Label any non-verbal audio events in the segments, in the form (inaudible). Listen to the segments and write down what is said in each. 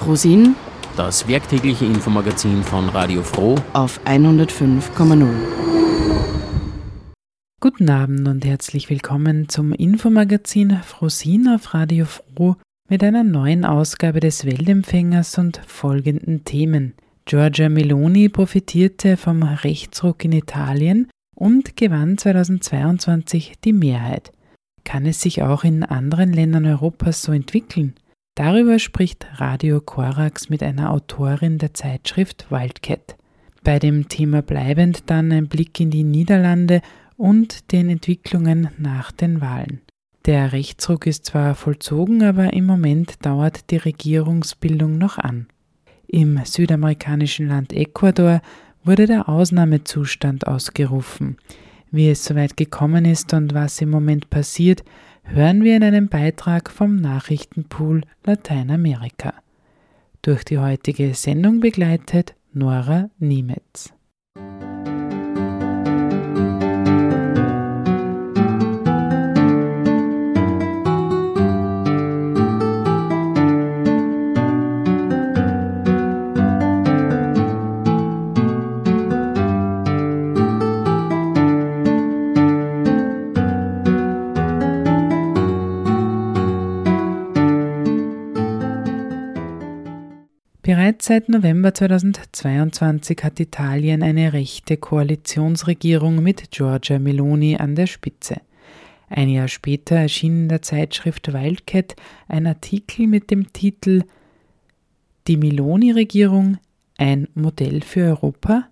Frosin, das werktägliche Infomagazin von Radio Froh auf 105,0. Guten Abend und herzlich willkommen zum Infomagazin Frosin auf Radio Froh mit einer neuen Ausgabe des Weltempfängers und folgenden Themen. Giorgia Meloni profitierte vom Rechtsruck in Italien und gewann 2022 die Mehrheit. Kann es sich auch in anderen Ländern Europas so entwickeln? Darüber spricht Radio Korax mit einer Autorin der Zeitschrift Wildcat. Bei dem Thema bleibend dann ein Blick in die Niederlande und den Entwicklungen nach den Wahlen. Der Rechtsruck ist zwar vollzogen, aber im Moment dauert die Regierungsbildung noch an. Im südamerikanischen Land Ecuador wurde der Ausnahmezustand ausgerufen. Wie es soweit gekommen ist und was im Moment passiert, hören wir in einem Beitrag vom Nachrichtenpool Lateinamerika. Durch die heutige Sendung begleitet Nora Niemetz. Bereits seit November 2022 hat Italien eine rechte Koalitionsregierung mit Giorgia Meloni an der Spitze. Ein Jahr später erschien in der Zeitschrift Wildcat ein Artikel mit dem Titel Die Meloni-Regierung ein Modell für Europa?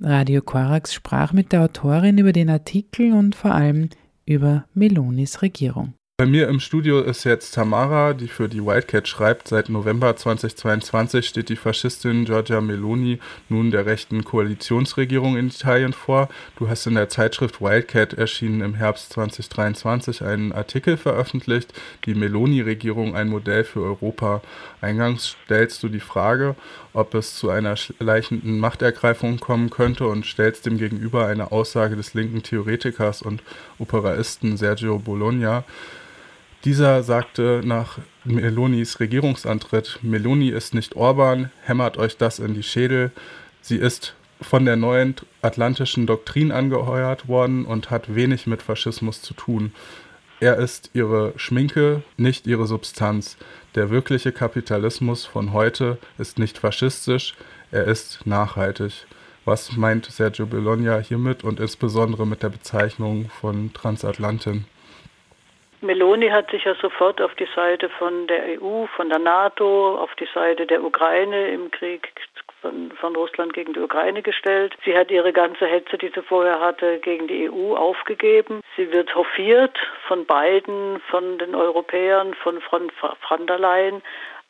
Radio Korax sprach mit der Autorin über den Artikel und vor allem über Melonis Regierung. Bei mir im Studio ist jetzt Tamara, die für die Wildcat schreibt. Seit November 2022 steht die Faschistin Giorgia Meloni nun der rechten Koalitionsregierung in Italien vor. Du hast in der Zeitschrift Wildcat erschienen im Herbst 2023 einen Artikel veröffentlicht, die Meloni-Regierung ein Modell für Europa. Eingangs stellst du die Frage, ob es zu einer schleichenden Machtergreifung kommen könnte und stellst dem gegenüber eine Aussage des linken Theoretikers und Operaisten Sergio Bologna, dieser sagte nach Melonis Regierungsantritt, Meloni ist nicht Orban, hämmert euch das in die Schädel. Sie ist von der neuen atlantischen Doktrin angeheuert worden und hat wenig mit Faschismus zu tun. Er ist ihre Schminke, nicht ihre Substanz. Der wirkliche Kapitalismus von heute ist nicht faschistisch, er ist nachhaltig. Was meint Sergio Bologna hiermit und insbesondere mit der Bezeichnung von Transatlantin? Meloni hat sich ja sofort auf die Seite von der EU, von der NATO, auf die Seite der Ukraine im Krieg von, von, Russland gegen die Ukraine gestellt. Sie hat ihre ganze Hetze, die sie vorher hatte, gegen die EU aufgegeben. Sie wird hofiert von beiden, von den Europäern, von von der Leyen.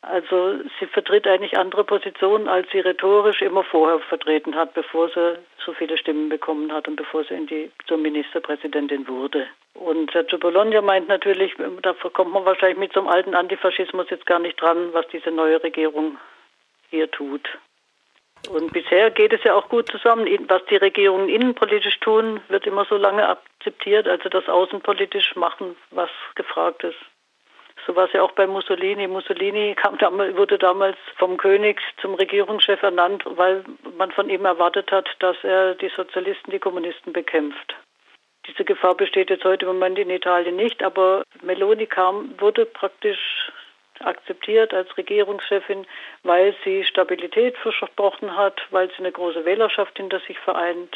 Also sie vertritt eigentlich andere Positionen, als sie rhetorisch immer vorher vertreten hat, bevor sie so viele Stimmen bekommen hat und bevor sie die, zur Ministerpräsidentin wurde. Und Sergio Bologna meint natürlich, da kommt man wahrscheinlich mit so einem alten Antifaschismus jetzt gar nicht dran, was diese neue Regierung hier tut. Und bisher geht es ja auch gut zusammen. Was die Regierungen innenpolitisch tun, wird immer so lange akzeptiert, also das außenpolitisch machen, was gefragt ist. So war es ja auch bei Mussolini. Mussolini kam, wurde damals vom König zum Regierungschef ernannt, weil man von ihm erwartet hat, dass er die Sozialisten, die Kommunisten bekämpft. Diese Gefahr besteht jetzt heute im Moment in Italien nicht, aber Meloni kam, wurde praktisch akzeptiert als Regierungschefin, weil sie Stabilität versprochen hat, weil sie eine große Wählerschaft hinter sich vereint.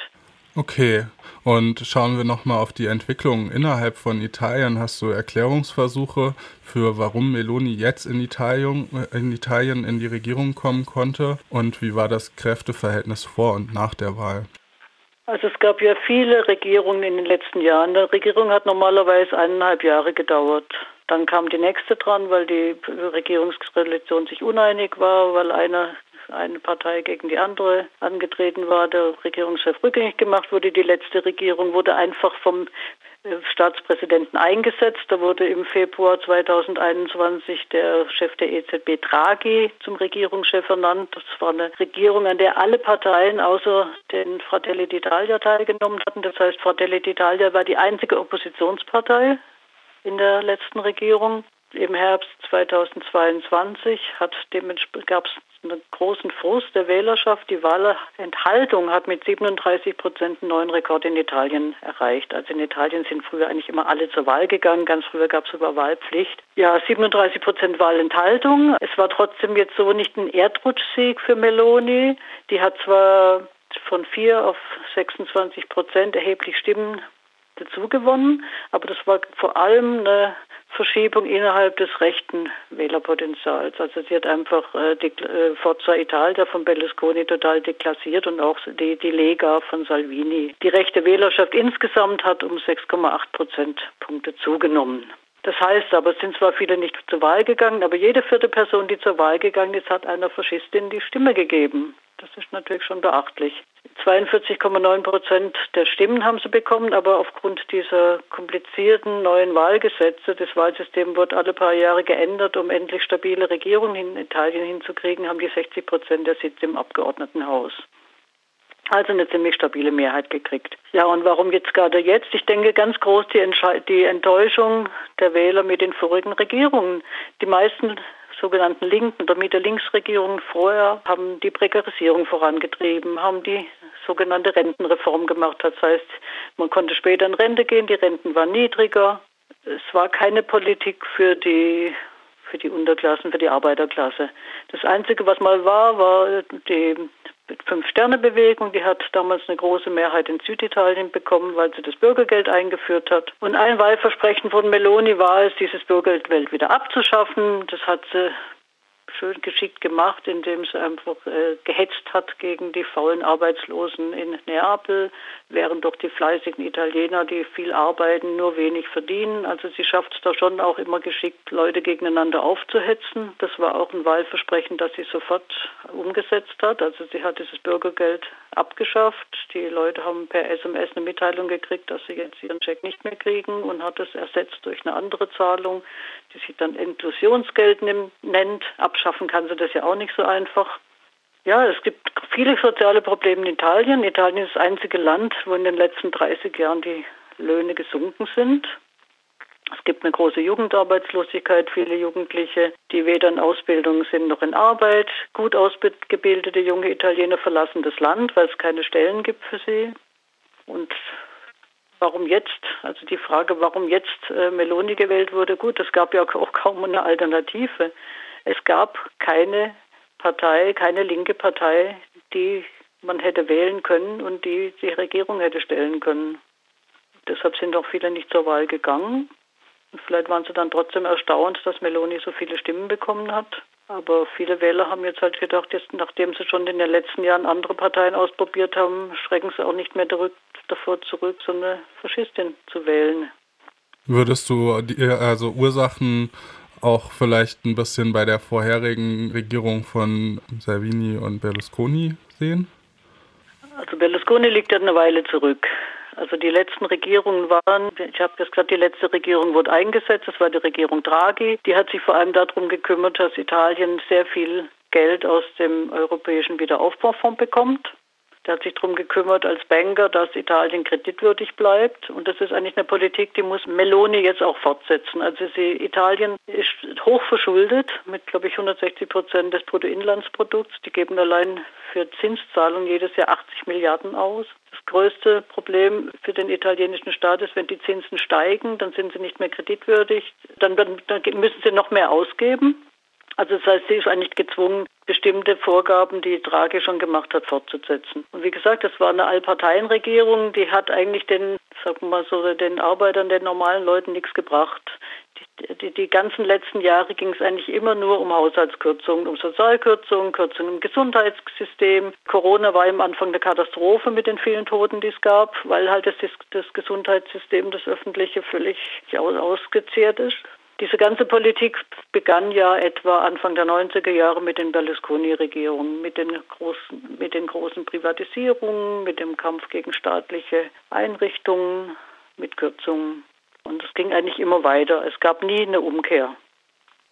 Okay, und schauen wir nochmal auf die Entwicklung innerhalb von Italien. Hast du Erklärungsversuche für, warum Meloni jetzt in Italien, in Italien in die Regierung kommen konnte? Und wie war das Kräfteverhältnis vor und nach der Wahl? Also es gab ja viele Regierungen in den letzten Jahren. Die Regierung hat normalerweise eineinhalb Jahre gedauert. Dann kam die nächste dran, weil die Regierungskoalition sich uneinig war, weil einer eine Partei gegen die andere angetreten war, der Regierungschef rückgängig gemacht wurde. Die letzte Regierung wurde einfach vom äh, Staatspräsidenten eingesetzt. Da wurde im Februar 2021 der Chef der EZB Draghi zum Regierungschef ernannt. Das war eine Regierung, an der alle Parteien außer den Fratelli d'Italia teilgenommen hatten. Das heißt, Fratelli d'Italia war die einzige Oppositionspartei in der letzten Regierung. im Herbst 2022 gab es einen großen Frust der Wählerschaft. Die Wahlenthaltung hat mit 37 Prozent einen neuen Rekord in Italien erreicht. Also in Italien sind früher eigentlich immer alle zur Wahl gegangen. Ganz früher gab es sogar Wahlpflicht. Ja, 37 Prozent Wahlenthaltung. Es war trotzdem jetzt so nicht ein Erdrutschsieg für Meloni. Die hat zwar von 4 auf 26 Prozent erheblich Stimmen dazugewonnen, aber das war vor allem eine Verschiebung innerhalb des rechten Wählerpotenzials. Also sie hat einfach äh, die äh, Forza Italia von Berlusconi total deklassiert und auch die, die Lega von Salvini. Die rechte Wählerschaft insgesamt hat um 6,8 Prozentpunkte zugenommen. Das heißt aber, es sind zwar viele nicht zur Wahl gegangen, aber jede vierte Person, die zur Wahl gegangen ist, hat einer Faschistin die Stimme gegeben. Das ist natürlich schon beachtlich. 42,9 Prozent der Stimmen haben sie bekommen, aber aufgrund dieser komplizierten neuen Wahlgesetze, das Wahlsystem wird alle paar Jahre geändert, um endlich stabile Regierungen in Italien hinzukriegen, haben die 60 Prozent der Sitze im Abgeordnetenhaus. Also eine ziemlich stabile Mehrheit gekriegt. Ja, und warum jetzt gerade jetzt? Ich denke ganz groß die, die Enttäuschung der Wähler mit den vorigen Regierungen. Die meisten sogenannten Linken oder Mitte-Links-Regierungen vorher haben die Prekarisierung vorangetrieben, haben die sogenannte Rentenreform gemacht. Das heißt, man konnte später in Rente gehen, die Renten waren niedriger. Es war keine Politik für die für die Unterklassen, für die Arbeiterklasse. Das Einzige, was mal war, war die Fünf-Sterne-Bewegung, die hat damals eine große Mehrheit in Süditalien bekommen, weil sie das Bürgergeld eingeführt hat. Und ein Wahlversprechen von Meloni war es, dieses Bürgergeld wieder abzuschaffen. Das hat sie schön geschickt gemacht, indem sie einfach äh, gehetzt hat gegen die faulen Arbeitslosen in Neapel, während doch die fleißigen Italiener, die viel arbeiten, nur wenig verdienen. Also sie schafft es da schon auch immer geschickt, Leute gegeneinander aufzuhetzen. Das war auch ein Wahlversprechen, das sie sofort umgesetzt hat. Also sie hat dieses Bürgergeld abgeschafft. Die Leute haben per SMS eine Mitteilung gekriegt, dass sie jetzt ihren Check nicht mehr kriegen und hat es ersetzt durch eine andere Zahlung, die sich dann Inklusionsgeld nennt. Abschaffen kann sie das ja auch nicht so einfach. Ja, es gibt viele soziale Probleme in Italien. Italien ist das einzige Land, wo in den letzten 30 Jahren die Löhne gesunken sind. Es gibt eine große Jugendarbeitslosigkeit, viele Jugendliche, die weder in Ausbildung sind noch in Arbeit. Gut ausgebildete junge Italiener verlassen das Land, weil es keine Stellen gibt für sie. Und warum jetzt? Also die Frage, warum jetzt äh, Meloni gewählt wurde, gut, es gab ja auch kaum eine Alternative. Es gab keine Partei, keine linke Partei, die man hätte wählen können und die die Regierung hätte stellen können. Deshalb sind auch viele nicht zur Wahl gegangen. Vielleicht waren sie dann trotzdem erstaunt, dass Meloni so viele Stimmen bekommen hat. Aber viele Wähler haben jetzt halt gedacht, jetzt, nachdem sie schon in den letzten Jahren andere Parteien ausprobiert haben, schrecken sie auch nicht mehr davor zurück, so eine Faschistin zu wählen. Würdest du die, also Ursachen auch vielleicht ein bisschen bei der vorherigen Regierung von Salvini und Berlusconi sehen? Also Berlusconi liegt ja eine Weile zurück. Also die letzten Regierungen waren, ich habe jetzt gerade die letzte Regierung wurde eingesetzt, das war die Regierung Draghi. Die hat sich vor allem darum gekümmert, dass Italien sehr viel Geld aus dem Europäischen Wiederaufbaufonds bekommt. Der hat sich darum gekümmert als Banker, dass Italien kreditwürdig bleibt. Und das ist eigentlich eine Politik, die muss Meloni jetzt auch fortsetzen. Also sie, Italien ist hoch verschuldet mit, glaube ich, 160 Prozent des Bruttoinlandsprodukts. Die geben allein für Zinszahlungen jedes Jahr 80 Milliarden aus. Größte Problem für den italienischen Staat ist, wenn die Zinsen steigen, dann sind sie nicht mehr kreditwürdig. Dann, dann müssen sie noch mehr ausgeben. Also das heißt, sie ist eigentlich gezwungen, bestimmte Vorgaben, die Draghi schon gemacht hat, fortzusetzen. Und wie gesagt, das war eine Allparteienregierung, die hat eigentlich den, sagen wir mal so, den Arbeitern, den normalen Leuten nichts gebracht. Die, die, ganzen letzten Jahre ging es eigentlich immer nur um Haushaltskürzungen, um Sozialkürzungen, Kürzungen im Gesundheitssystem. Corona war am Anfang eine Katastrophe mit den vielen Toten, die es gab, weil halt das, das Gesundheitssystem, das öffentliche, völlig ausgezehrt ist. Diese ganze Politik begann ja etwa Anfang der 90er Jahre mit den Berlusconi-Regierungen, mit mit den großen Privatisierungen, mit dem Kampf gegen staatliche Einrichtungen, mit Kürzungen. Und es ging eigentlich immer weiter. Es gab nie eine Umkehr.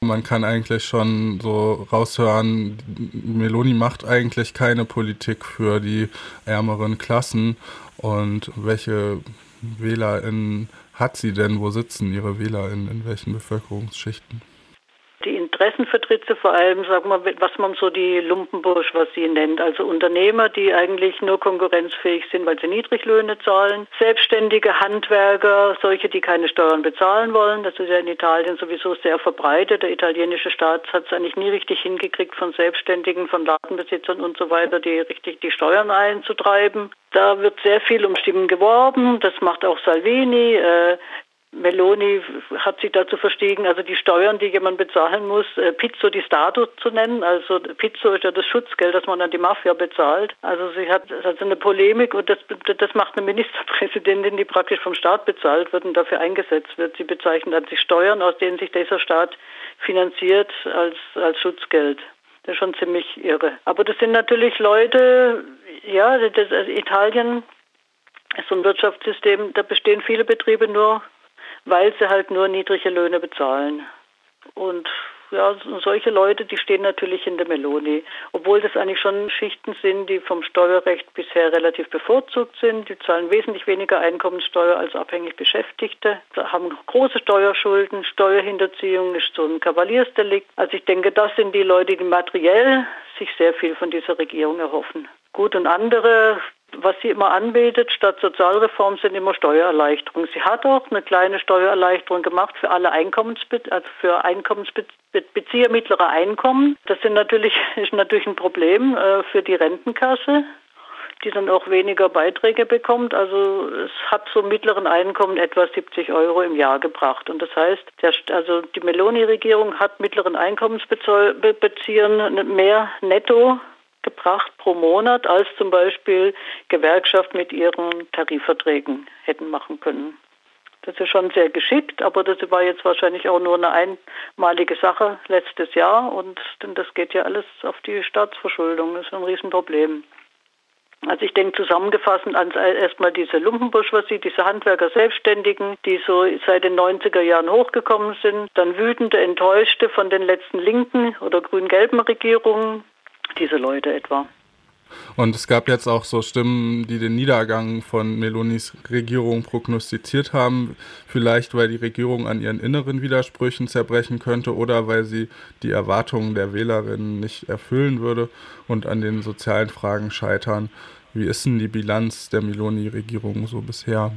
Man kann eigentlich schon so raushören, Meloni macht eigentlich keine Politik für die ärmeren Klassen und welche WählerInnen hat sie denn? Wo sitzen ihre Wähler in, in welchen Bevölkerungsschichten? Interessen vertritt sie vor allem, sagen wir, was man so die Lumpenbursch, was sie nennt, also Unternehmer, die eigentlich nur konkurrenzfähig sind, weil sie Niedriglöhne zahlen, selbstständige Handwerker, solche, die keine Steuern bezahlen wollen. Das ist ja in Italien sowieso sehr verbreitet. Der italienische Staat hat es eigentlich nie richtig hingekriegt, von Selbstständigen, von Ladenbesitzern und so weiter, die richtig die Steuern einzutreiben. Da wird sehr viel um Stimmen geworben. Das macht auch Salvini. Meloni hat sich dazu verstiegen, also die Steuern, die jemand bezahlen muss, äh, Pizzo di Stato zu nennen. Also Pizzo ist ja das Schutzgeld, das man an die Mafia bezahlt. Also sie hat also eine Polemik und das, das macht eine Ministerpräsidentin, die praktisch vom Staat bezahlt wird und dafür eingesetzt wird. Sie bezeichnet dann die Steuern, aus denen sich dieser Staat finanziert, als, als Schutzgeld. Das ist schon ziemlich irre. Aber das sind natürlich Leute, ja, das, also Italien ist so ein Wirtschaftssystem, da bestehen viele Betriebe nur weil sie halt nur niedrige Löhne bezahlen. Und ja, solche Leute, die stehen natürlich in der Meloni. Obwohl das eigentlich schon Schichten sind, die vom Steuerrecht bisher relativ bevorzugt sind. Die zahlen wesentlich weniger Einkommenssteuer als abhängig Beschäftigte, haben große Steuerschulden. Steuerhinterziehung ist so ein Kavaliersdelikt. Also ich denke, das sind die Leute, die materiell sich sehr viel von dieser Regierung erhoffen. Gut, und andere, was sie immer anbietet statt Sozialreform sind immer Steuererleichterungen. Sie hat auch eine kleine Steuererleichterung gemacht für alle Einkommensbe also für Einkommensbezieher mittlerer Einkommen. Das sind natürlich, (laughs) ist natürlich ein Problem äh, für die Rentenkasse die dann auch weniger Beiträge bekommt. Also es hat zum mittleren Einkommen etwa 70 Euro im Jahr gebracht. Und das heißt, der, also die Meloni-Regierung hat mittleren Einkommensbeziehern mehr netto gebracht pro Monat, als zum Beispiel Gewerkschaft mit ihren Tarifverträgen hätten machen können. Das ist schon sehr geschickt, aber das war jetzt wahrscheinlich auch nur eine einmalige Sache letztes Jahr und denn das geht ja alles auf die Staatsverschuldung. Das ist ein Riesenproblem. Also ich denke zusammengefasst an erstmal diese Lumpenbourgeoisie, diese Handwerker Selbstständigen, die so seit den 90er Jahren hochgekommen sind, dann wütende, enttäuschte von den letzten linken oder grün-gelben Regierungen, diese Leute etwa. Und es gab jetzt auch so Stimmen, die den Niedergang von Melonis Regierung prognostiziert haben. Vielleicht, weil die Regierung an ihren inneren Widersprüchen zerbrechen könnte oder weil sie die Erwartungen der Wählerinnen nicht erfüllen würde und an den sozialen Fragen scheitern. Wie ist denn die Bilanz der Meloni-Regierung so bisher?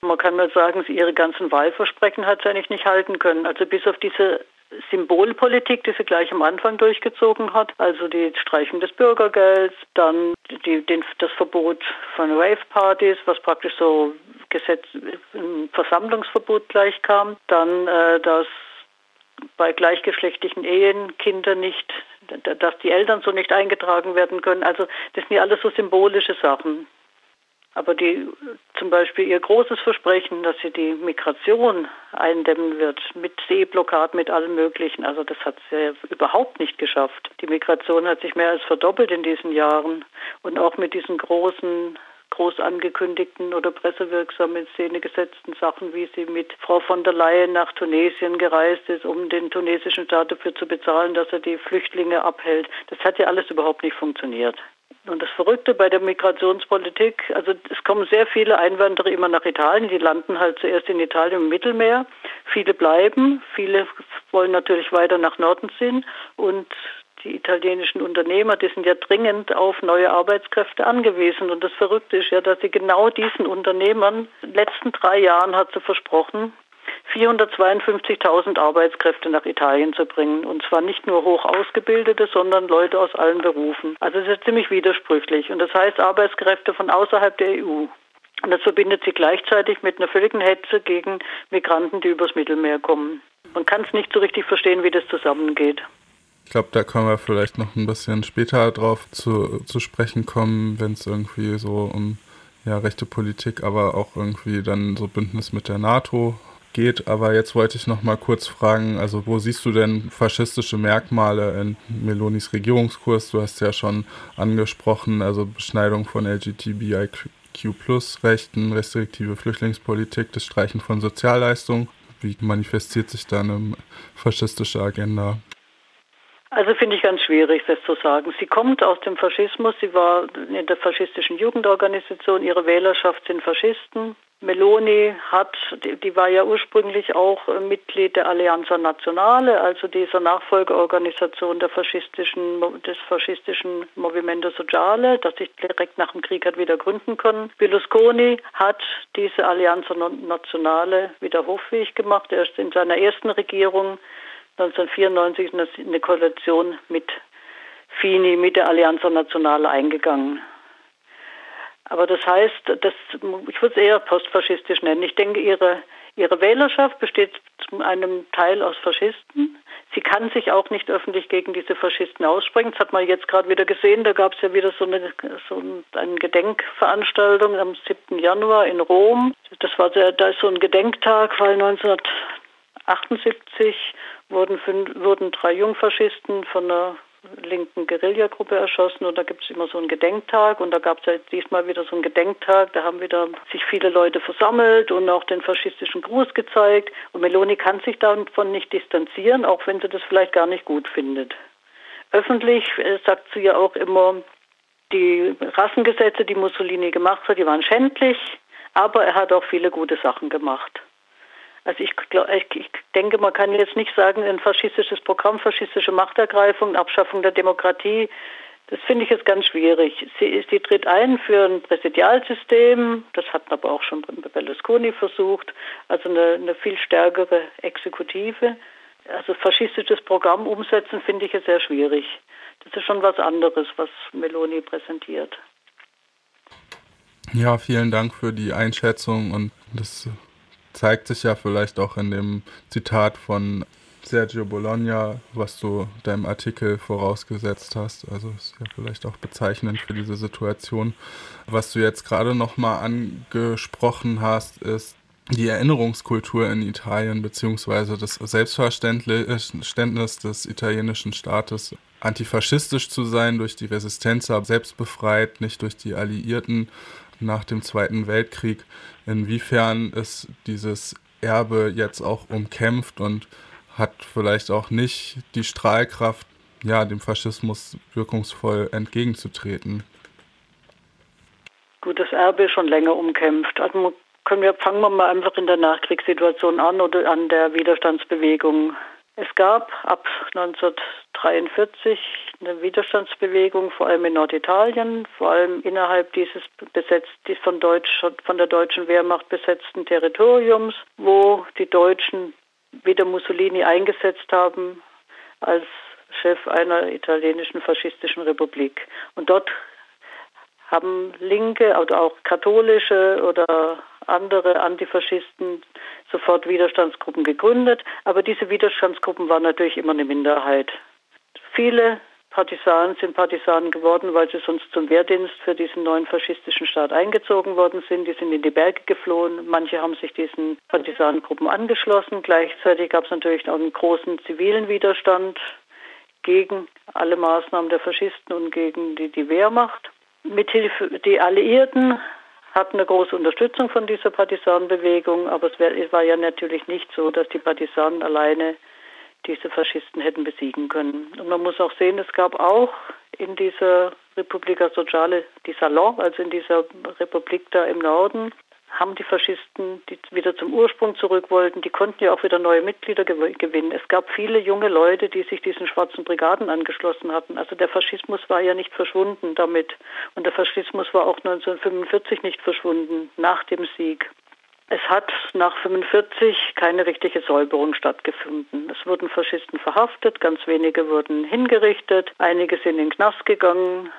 Man kann mal sagen, sie ihre ganzen Wahlversprechen hat sie eigentlich nicht halten können. Also bis auf diese Symbolpolitik, die sie gleich am Anfang durchgezogen hat, also die Streichung des Bürgergelds, dann die, den, das Verbot von Rave-Partys, was praktisch so Gesetz, ein Versammlungsverbot gleich kam, dann äh, dass bei gleichgeschlechtlichen Ehen Kinder nicht, dass die Eltern so nicht eingetragen werden können. Also das sind ja alles so symbolische Sachen. Aber die, zum Beispiel ihr großes Versprechen, dass sie die Migration eindämmen wird, mit Seeblockad, mit allem Möglichen, also das hat sie überhaupt nicht geschafft. Die Migration hat sich mehr als verdoppelt in diesen Jahren. Und auch mit diesen großen groß angekündigten oder pressewirksam in Szene gesetzten Sachen, wie sie mit Frau von der Leyen nach Tunesien gereist ist, um den tunesischen Staat dafür zu bezahlen, dass er die Flüchtlinge abhält. Das hat ja alles überhaupt nicht funktioniert. Und das Verrückte bei der Migrationspolitik, also es kommen sehr viele Einwanderer immer nach Italien, die landen halt zuerst in Italien im Mittelmeer. Viele bleiben, viele wollen natürlich weiter nach Norden ziehen und die italienischen Unternehmer, die sind ja dringend auf neue Arbeitskräfte angewiesen. Und das Verrückte ist ja, dass sie genau diesen Unternehmern, in den letzten drei Jahren hat sie versprochen, 452.000 Arbeitskräfte nach Italien zu bringen. Und zwar nicht nur hoch ausgebildete, sondern Leute aus allen Berufen. Also es ist ziemlich widersprüchlich. Und das heißt Arbeitskräfte von außerhalb der EU. Und das verbindet sie gleichzeitig mit einer völligen Hetze gegen Migranten, die übers Mittelmeer kommen. Man kann es nicht so richtig verstehen, wie das zusammengeht. Ich glaube, da können wir vielleicht noch ein bisschen später drauf zu, zu sprechen kommen, wenn es irgendwie so um ja, rechte Politik, aber auch irgendwie dann so Bündnis mit der NATO geht. Aber jetzt wollte ich noch mal kurz fragen, also wo siehst du denn faschistische Merkmale in Melonis Regierungskurs? Du hast ja schon angesprochen, also Beschneidung von LGBTIQ-Rechten, restriktive Flüchtlingspolitik, das Streichen von Sozialleistungen. Wie manifestiert sich da eine faschistische Agenda? Also finde ich ganz schwierig, das zu sagen. Sie kommt aus dem Faschismus, sie war in der faschistischen Jugendorganisation, ihre Wählerschaft sind Faschisten. Meloni hat, die, war ja ursprünglich auch äh, Mitglied der Alleanza Nazionale, also dieser Nachfolgeorganisation der faschistischen, des faschistischen Movimento Sociale, das sich direkt nach dem Krieg hat wieder gründen können. Berlusconi hat diese Alleanza Nazionale wieder hoffähig gemacht. Er ist in seiner ersten Regierung 1994 eine Koalition mit Fini, mit der Alleanza Nazionale eingegangen. Aber das heißt, das, ich würde es eher postfaschistisch nennen. Ich denke, ihre, ihre Wählerschaft besteht zu einem Teil aus Faschisten. Sie kann sich auch nicht öffentlich gegen diese Faschisten aussprechen. Das hat man jetzt gerade wieder gesehen. Da gab es ja wieder so eine, so eine Gedenkveranstaltung am 7. Januar in Rom. Das war sehr, da ist so ein Gedenktag, weil 1978 wurden, wurden drei Jungfaschisten von der linken Guerillagruppe erschossen und da gibt es immer so einen Gedenktag und da gab es ja diesmal wieder so einen Gedenktag, da haben wieder sich viele Leute versammelt und auch den faschistischen Gruß gezeigt und Meloni kann sich davon nicht distanzieren, auch wenn sie das vielleicht gar nicht gut findet. Öffentlich äh, sagt sie ja auch immer, die Rassengesetze, die Mussolini gemacht hat, die waren schändlich, aber er hat auch viele gute Sachen gemacht. Also ich, ich, denke, man kann jetzt nicht sagen, ein faschistisches Programm, faschistische Machtergreifung, Abschaffung der Demokratie, das finde ich jetzt ganz schwierig. Sie, sie tritt ein für ein Präsidialsystem, das hat aber auch schon Berlusconi versucht, also eine, eine viel stärkere Exekutive. Also faschistisches Programm umsetzen finde ich jetzt sehr schwierig. Das ist schon was anderes, was Meloni präsentiert. Ja, vielen Dank für die Einschätzung und das zeigt sich ja vielleicht auch in dem Zitat von Sergio Bologna, was du deinem Artikel vorausgesetzt hast. Also ist ja vielleicht auch bezeichnend für diese Situation. Was du jetzt gerade nochmal angesprochen hast, ist die Erinnerungskultur in Italien beziehungsweise das Selbstverständnis des italienischen Staates, antifaschistisch zu sein durch die Resistenz, selbst befreit, nicht durch die Alliierten nach dem Zweiten Weltkrieg. Inwiefern ist dieses Erbe jetzt auch umkämpft und hat vielleicht auch nicht die Strahlkraft, ja, dem Faschismus wirkungsvoll entgegenzutreten? Gut, das Erbe ist schon länger umkämpft. Also können wir, fangen wir mal einfach in der Nachkriegssituation an oder an der Widerstandsbewegung. Es gab ab 1943 eine Widerstandsbewegung, vor allem in Norditalien, vor allem innerhalb dieses besetzt, von, Deutsch, von der deutschen Wehrmacht besetzten Territoriums, wo die Deutschen wieder Mussolini eingesetzt haben als Chef einer italienischen faschistischen Republik. Und dort haben Linke oder auch katholische oder andere Antifaschisten sofort Widerstandsgruppen gegründet, aber diese Widerstandsgruppen waren natürlich immer eine Minderheit. Viele Partisanen sind Partisanen geworden, weil sie sonst zum Wehrdienst für diesen neuen faschistischen Staat eingezogen worden sind. Die sind in die Berge geflohen. Manche haben sich diesen Partisanengruppen angeschlossen. Gleichzeitig gab es natürlich auch einen großen zivilen Widerstand gegen alle Maßnahmen der Faschisten und gegen die, die Wehrmacht. Mithilfe, die Alliierten hatten eine große Unterstützung von dieser Partisanenbewegung, aber es war ja natürlich nicht so, dass die Partisanen alleine diese Faschisten hätten besiegen können. Und man muss auch sehen, es gab auch in dieser Republika Sociale die Salon, also in dieser Republik da im Norden, haben die Faschisten, die wieder zum Ursprung zurück wollten, die konnten ja auch wieder neue Mitglieder gewinnen. Es gab viele junge Leute, die sich diesen schwarzen Brigaden angeschlossen hatten. Also der Faschismus war ja nicht verschwunden damit. Und der Faschismus war auch 1945 nicht verschwunden, nach dem Sieg. Es hat nach 1945 keine richtige Säuberung stattgefunden. Es wurden Faschisten verhaftet, ganz wenige wurden hingerichtet, einige sind in den Knast gegangen.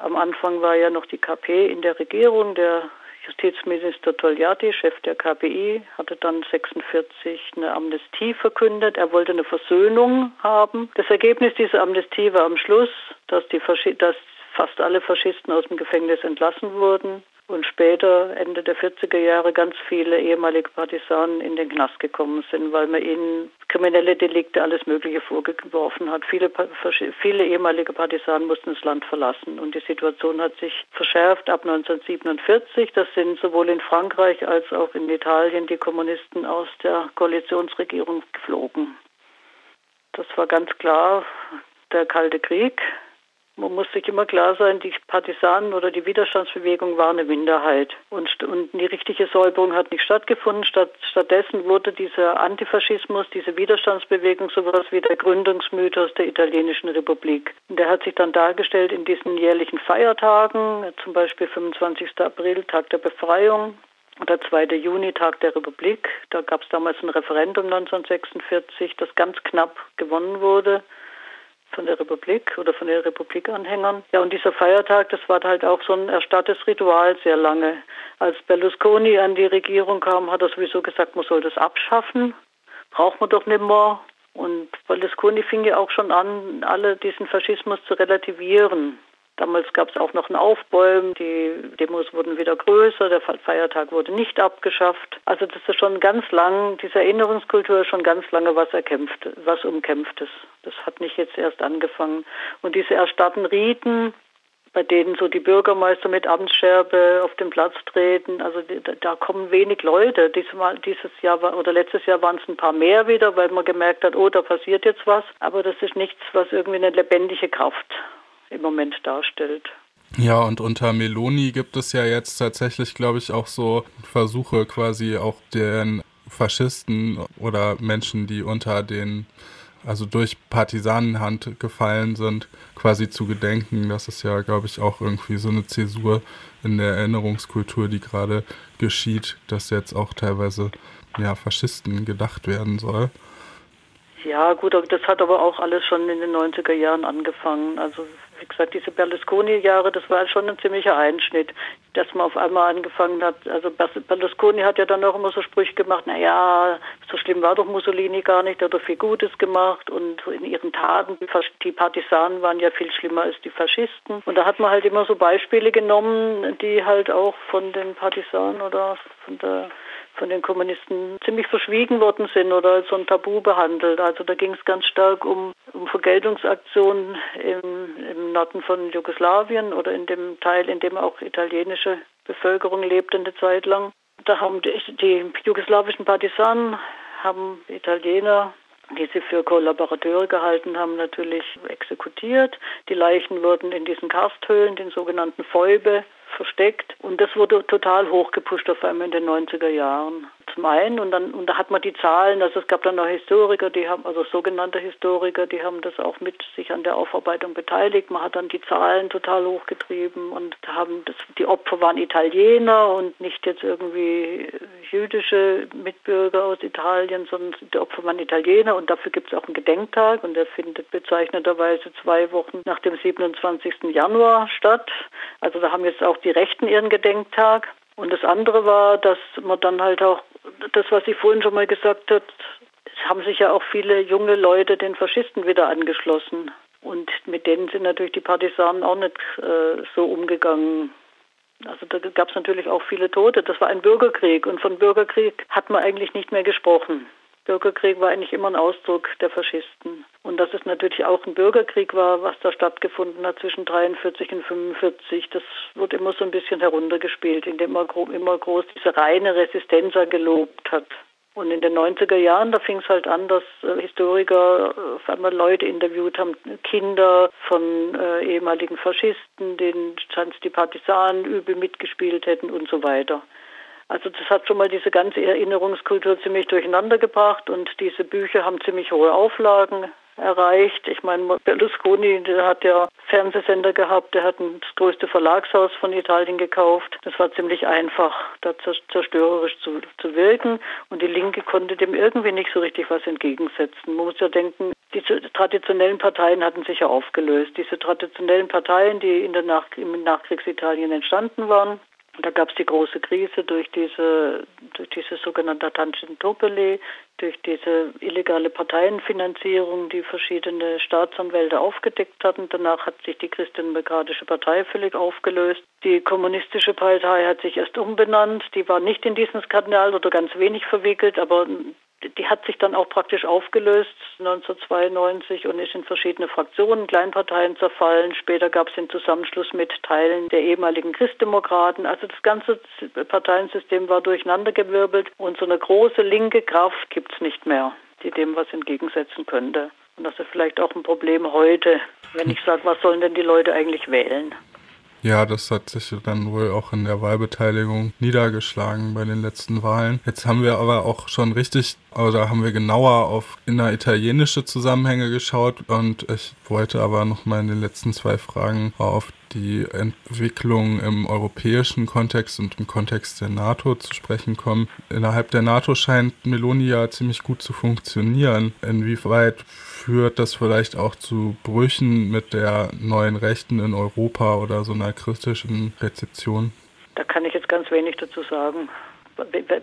Am Anfang war ja noch die KP in der Regierung, der Justizminister Togliatti, Chef der KPI, hatte dann 46 eine Amnestie verkündet. Er wollte eine Versöhnung haben. Das Ergebnis dieser Amnestie war am Schluss, dass, die, dass fast alle Faschisten aus dem Gefängnis entlassen wurden und später, Ende der 40er Jahre, ganz viele ehemalige Partisanen in den Knast gekommen sind, weil man ihnen kriminelle Delikte, alles Mögliche vorgeworfen hat. Viele, viele ehemalige Partisanen mussten das Land verlassen und die Situation hat sich verschärft ab 1947. Das sind sowohl in Frankreich als auch in Italien die Kommunisten aus der Koalitionsregierung geflogen. Das war ganz klar der Kalte Krieg. Man muss sich immer klar sein, die Partisanen oder die Widerstandsbewegung war eine Minderheit. Und, und die richtige Säuberung hat nicht stattgefunden. Statt, stattdessen wurde dieser Antifaschismus, diese Widerstandsbewegung sowas wie der Gründungsmythos der italienischen Republik. Und der hat sich dann dargestellt in diesen jährlichen Feiertagen, zum Beispiel 25. April, Tag der Befreiung, oder 2. Juni, Tag der Republik. Da gab es damals ein Referendum 1946, das ganz knapp gewonnen wurde von der Republik oder von den Republikanhängern. Ja, und dieser Feiertag, das war halt auch so ein erstarrtes Ritual sehr lange. Als Berlusconi an die Regierung kam, hat er sowieso gesagt, man soll das abschaffen. Braucht man doch nicht mehr. Und Berlusconi fing ja auch schon an, alle diesen Faschismus zu relativieren. Damals gab es auch noch ein Aufbäumen, die Demos wurden wieder größer, der Feiertag wurde nicht abgeschafft. Also das ist schon ganz lang, diese Erinnerungskultur ist schon ganz lange was erkämpft, was umkämpftes. Das hat nicht jetzt erst angefangen. Und diese erstarrten Riten, bei denen so die Bürgermeister mit Amtsscherbe auf den Platz treten. Also da, kommen wenig Leute. Diesmal, dieses Jahr war, oder letztes Jahr waren es ein paar mehr wieder, weil man gemerkt hat, oh, da passiert jetzt was. Aber das ist nichts, was irgendwie eine lebendige Kraft im Moment darstellt. Ja, und unter Meloni gibt es ja jetzt tatsächlich, glaube ich, auch so Versuche quasi auch den Faschisten oder Menschen, die unter den, also durch Partisanenhand gefallen sind, quasi zu gedenken. Das ist ja, glaube ich, auch irgendwie so eine Zäsur in der Erinnerungskultur, die gerade geschieht, dass jetzt auch teilweise ja, Faschisten gedacht werden soll. Ja, gut, das hat aber auch alles schon in den 90er Jahren angefangen. Also wie gesagt, diese Berlusconi-Jahre, das war schon ein ziemlicher Einschnitt, dass man auf einmal angefangen hat. Also Berlusconi hat ja dann auch immer so Sprüche gemacht, naja, so schlimm war doch Mussolini gar nicht, der hat doch viel Gutes gemacht und in ihren Taten, die Partisanen waren ja viel schlimmer als die Faschisten. Und da hat man halt immer so Beispiele genommen, die halt auch von den Partisanen oder von der von den Kommunisten ziemlich verschwiegen worden sind oder als so ein Tabu behandelt. Also da ging es ganz stark um, um Vergeltungsaktionen im, im Norden von Jugoslawien oder in dem Teil, in dem auch italienische Bevölkerung lebte eine Zeit lang. Da haben die, die jugoslawischen Partisanen haben Italiener die sie für Kollaborateure gehalten haben, natürlich exekutiert. Die Leichen wurden in diesen Karsthöhlen, den sogenannten Fäube, versteckt. Und das wurde total hochgepusht auf einmal in den 90er Jahren. Zum einen und dann und da hat man die Zahlen, also es gab dann noch Historiker, die haben, also sogenannte Historiker, die haben das auch mit sich an der Aufarbeitung beteiligt. Man hat dann die Zahlen total hochgetrieben und haben das, die Opfer waren Italiener und nicht jetzt irgendwie jüdische Mitbürger aus Italien, sondern die Opfer waren Italiener und dafür gibt es auch einen Gedenktag und der findet bezeichneterweise zwei Wochen nach dem 27. Januar statt. Also da haben jetzt auch die Rechten ihren Gedenktag. Und das andere war, dass man dann halt auch, das, was ich vorhin schon mal gesagt hat, es haben sich ja auch viele junge Leute den Faschisten wieder angeschlossen. Und mit denen sind natürlich die Partisanen auch nicht äh, so umgegangen. Also da gab es natürlich auch viele Tote. Das war ein Bürgerkrieg und von Bürgerkrieg hat man eigentlich nicht mehr gesprochen. Bürgerkrieg war eigentlich immer ein Ausdruck der Faschisten. Und dass es natürlich auch ein Bürgerkrieg war, was da stattgefunden hat zwischen 43 und 45, das wird immer so ein bisschen heruntergespielt, indem man immer groß diese reine Resistenz gelobt hat. Und in den 90er Jahren, da fing es halt an, dass äh, Historiker äh, auf einmal Leute interviewt haben, Kinder von äh, ehemaligen Faschisten, denen die Partisanen übel mitgespielt hätten und so weiter. Also das hat schon mal diese ganze Erinnerungskultur ziemlich durcheinander gebracht und diese Bücher haben ziemlich hohe Auflagen erreicht. Ich meine, Berlusconi, der hat ja Fernsehsender gehabt, der hat das größte Verlagshaus von Italien gekauft. Das war ziemlich einfach, da zerstörerisch zu, zu wirken und die Linke konnte dem irgendwie nicht so richtig was entgegensetzen. Man muss ja denken, diese traditionellen Parteien hatten sich ja aufgelöst. Diese traditionellen Parteien, die in der Nach im Nachkriegsitalien entstanden waren, da gab es die große Krise durch diese, durch diese sogenannte Tangentopoli, durch diese illegale Parteienfinanzierung, die verschiedene Staatsanwälte aufgedeckt hatten. Danach hat sich die Christdemokratische Partei völlig aufgelöst. Die Kommunistische Partei hat sich erst umbenannt. Die war nicht in diesen Skandal oder ganz wenig verwickelt, aber die hat sich dann auch praktisch aufgelöst 1992 und ist in verschiedene Fraktionen, Kleinparteien zerfallen. Später gab es den Zusammenschluss mit Teilen der ehemaligen Christdemokraten. Also das ganze Parteiensystem war durcheinandergewirbelt und so eine große linke Kraft gibt es nicht mehr, die dem was entgegensetzen könnte. Und das ist vielleicht auch ein Problem heute, wenn ich sage, was sollen denn die Leute eigentlich wählen? Ja, das hat sich dann wohl auch in der Wahlbeteiligung niedergeschlagen bei den letzten Wahlen. Jetzt haben wir aber auch schon richtig, oder haben wir genauer auf inneritalienische Zusammenhänge geschaut und ich wollte aber noch mal in den letzten zwei Fragen auf die Entwicklung im europäischen Kontext und im Kontext der NATO zu sprechen kommen. Innerhalb der NATO scheint Meloni ja ziemlich gut zu funktionieren. Inwieweit führt das vielleicht auch zu Brüchen mit der neuen Rechten in Europa oder so einer kritischen Rezeption? Da kann ich jetzt ganz wenig dazu sagen.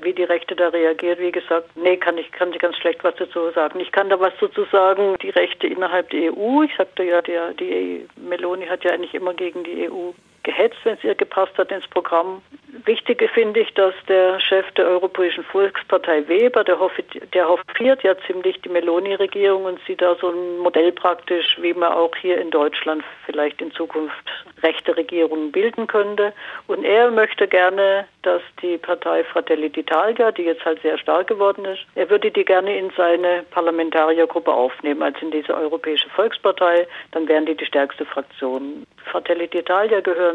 Wie die Rechte da reagiert, wie gesagt, nee, kann ich, kann ich ganz schlecht was dazu sagen. Ich kann da was dazu sagen, die Rechte innerhalb der EU. Ich sagte ja, der, die Meloni hat ja eigentlich immer gegen die EU gehetzt, wenn es ihr gepasst hat ins Programm. Wichtig finde ich, dass der Chef der Europäischen Volkspartei Weber, der, hofiert, der hofiert ja ziemlich die Meloni-Regierung und sieht da so ein Modell praktisch, wie man auch hier in Deutschland vielleicht in Zukunft rechte Regierungen bilden könnte. Und er möchte gerne, dass die Partei Fratelli d'Italia, die jetzt halt sehr stark geworden ist, er würde die gerne in seine Parlamentariergruppe aufnehmen, als in diese Europäische Volkspartei. Dann wären die die stärkste Fraktion. Fratelli d'Italia gehören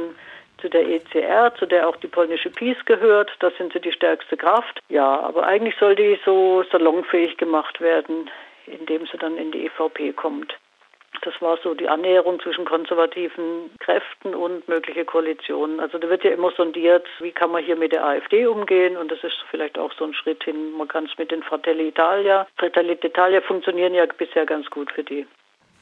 zu der ECR, zu der auch die polnische PiS gehört. Da sind sie die stärkste Kraft. Ja, aber eigentlich soll die so salonfähig gemacht werden, indem sie dann in die EVP kommt. Das war so die Annäherung zwischen konservativen Kräften und mögliche Koalitionen. Also da wird ja immer sondiert, wie kann man hier mit der AfD umgehen und das ist vielleicht auch so ein Schritt hin. Man kann es mit den Fratelli Italia. Fratelli d'Italia funktionieren ja bisher ganz gut für die.